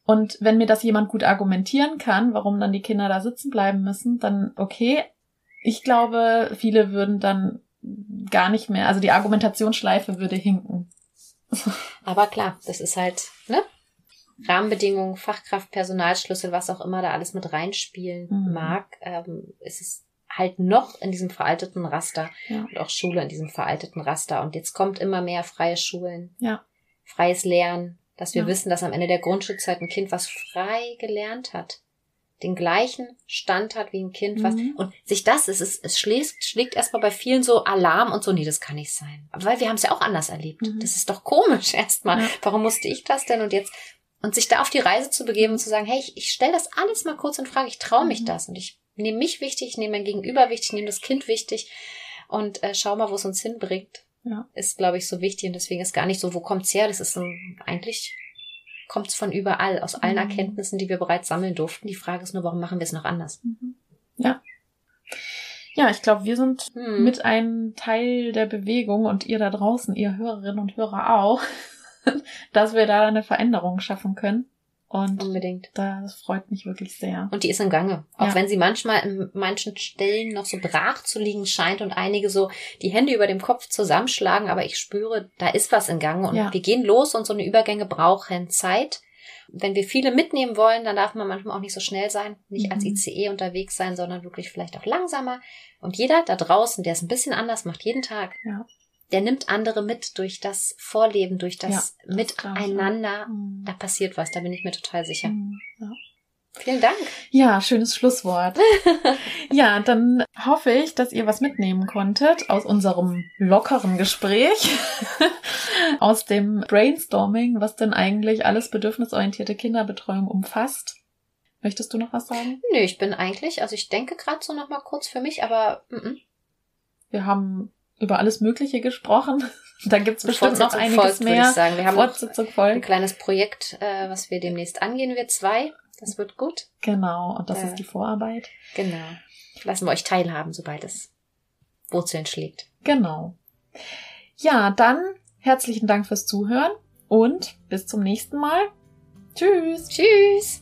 [SPEAKER 1] Und wenn mir das jemand gut argumentieren kann, warum dann die Kinder da sitzen bleiben müssen, dann okay. Ich glaube, viele würden dann gar nicht mehr, also die Argumentationsschleife würde hinken.
[SPEAKER 2] Aber klar, das ist halt, ne? Rahmenbedingungen, Fachkraft, Personalschlüssel, was auch immer da alles mit reinspielen
[SPEAKER 1] Mhm.
[SPEAKER 2] mag, ähm, ist es halt noch in diesem veralteten Raster
[SPEAKER 1] Ja.
[SPEAKER 2] und auch Schule in diesem veralteten Raster. Und jetzt kommt immer mehr freie Schulen,
[SPEAKER 1] Ja.
[SPEAKER 2] freies Lernen, dass wir
[SPEAKER 1] Ja.
[SPEAKER 2] wissen, dass am Ende der Grundschulzeit ein Kind, was frei gelernt hat, den gleichen Stand hat wie ein Kind, was,
[SPEAKER 1] Mhm.
[SPEAKER 2] und sich das, es ist, es schlägt, schlägt erstmal bei vielen so Alarm und so, nee, das kann nicht sein. Aber weil wir haben es ja auch anders erlebt.
[SPEAKER 1] Mhm.
[SPEAKER 2] Das ist doch komisch erstmal. Warum musste ich das denn? Und jetzt, und sich da auf die Reise zu begeben und zu sagen, hey, ich, ich stelle das alles mal kurz in Frage, ich traue mich
[SPEAKER 1] Mhm.
[SPEAKER 2] das und ich nehme mich wichtig, ich nehme mein Gegenüber wichtig, ich nehme das Kind wichtig und äh, schau mal, wo es uns hinbringt.
[SPEAKER 1] Ja.
[SPEAKER 2] Ist, glaube ich, so wichtig und deswegen ist gar nicht so, wo kommt's her? Das ist so, eigentlich kommt's von überall, aus allen
[SPEAKER 1] Mhm.
[SPEAKER 2] Erkenntnissen, die wir bereits sammeln durften. Die Frage ist nur, warum machen wir es noch anders?
[SPEAKER 1] Mhm. Ja. Ja, ich glaube, wir sind
[SPEAKER 2] Hm.
[SPEAKER 1] mit einem Teil der Bewegung und ihr da draußen, ihr Hörerinnen und Hörer auch, dass wir da eine Veränderung schaffen können. Und
[SPEAKER 2] Unbedingt.
[SPEAKER 1] das freut mich wirklich sehr.
[SPEAKER 2] Und die ist im Gange. Auch
[SPEAKER 1] Ja.
[SPEAKER 2] wenn sie manchmal in manchen Stellen noch so brach zu liegen scheint und einige so die Hände über dem Kopf zusammenschlagen, aber ich spüre, da ist was in Gange und
[SPEAKER 1] Ja.
[SPEAKER 2] wir gehen los und so eine Übergänge brauchen Zeit. Wenn wir viele mitnehmen wollen, dann darf man manchmal auch nicht so schnell sein, nicht als
[SPEAKER 1] Mhm.
[SPEAKER 2] ICE unterwegs sein, sondern wirklich vielleicht auch langsamer. Und jeder da draußen, der es ein bisschen anders macht, jeden Tag,
[SPEAKER 1] Ja.
[SPEAKER 2] Der nimmt andere mit durch das Vorleben, durch das
[SPEAKER 1] Ja,
[SPEAKER 2] Miteinander.
[SPEAKER 1] Mhm.
[SPEAKER 2] Da passiert was, da bin ich mir total sicher.
[SPEAKER 1] Mhm. Ja.
[SPEAKER 2] Vielen Dank.
[SPEAKER 1] Ja, schönes Schlusswort. ja, dann hoffe ich, dass ihr was mitnehmen konntet aus unserem lockeren Gespräch, aus dem Brainstorming, was denn eigentlich alles bedürfnisorientierte Kinderbetreuung umfasst. Möchtest du noch was sagen?
[SPEAKER 2] Nö, ich bin eigentlich, also ich denke gerade so noch mal kurz für mich, aber mm -mm.
[SPEAKER 1] Wir haben über alles Mögliche gesprochen. Da gibt's bestimmt noch einiges
[SPEAKER 2] folgt,
[SPEAKER 1] mehr.
[SPEAKER 2] ich sagen. Wir haben
[SPEAKER 1] Fortsetzung
[SPEAKER 2] ein
[SPEAKER 1] folgt.
[SPEAKER 2] kleines Projekt, äh, was wir demnächst angehen wird, zwei. Das wird gut.
[SPEAKER 1] Genau, und das
[SPEAKER 2] Ja.
[SPEAKER 1] ist die Vorarbeit.
[SPEAKER 2] Genau. Lassen wir euch teilhaben, sobald es Wurzeln schlägt.
[SPEAKER 1] Genau. Ja, dann herzlichen Dank fürs Zuhören und bis zum nächsten Mal. Tschüss.
[SPEAKER 2] Tschüss!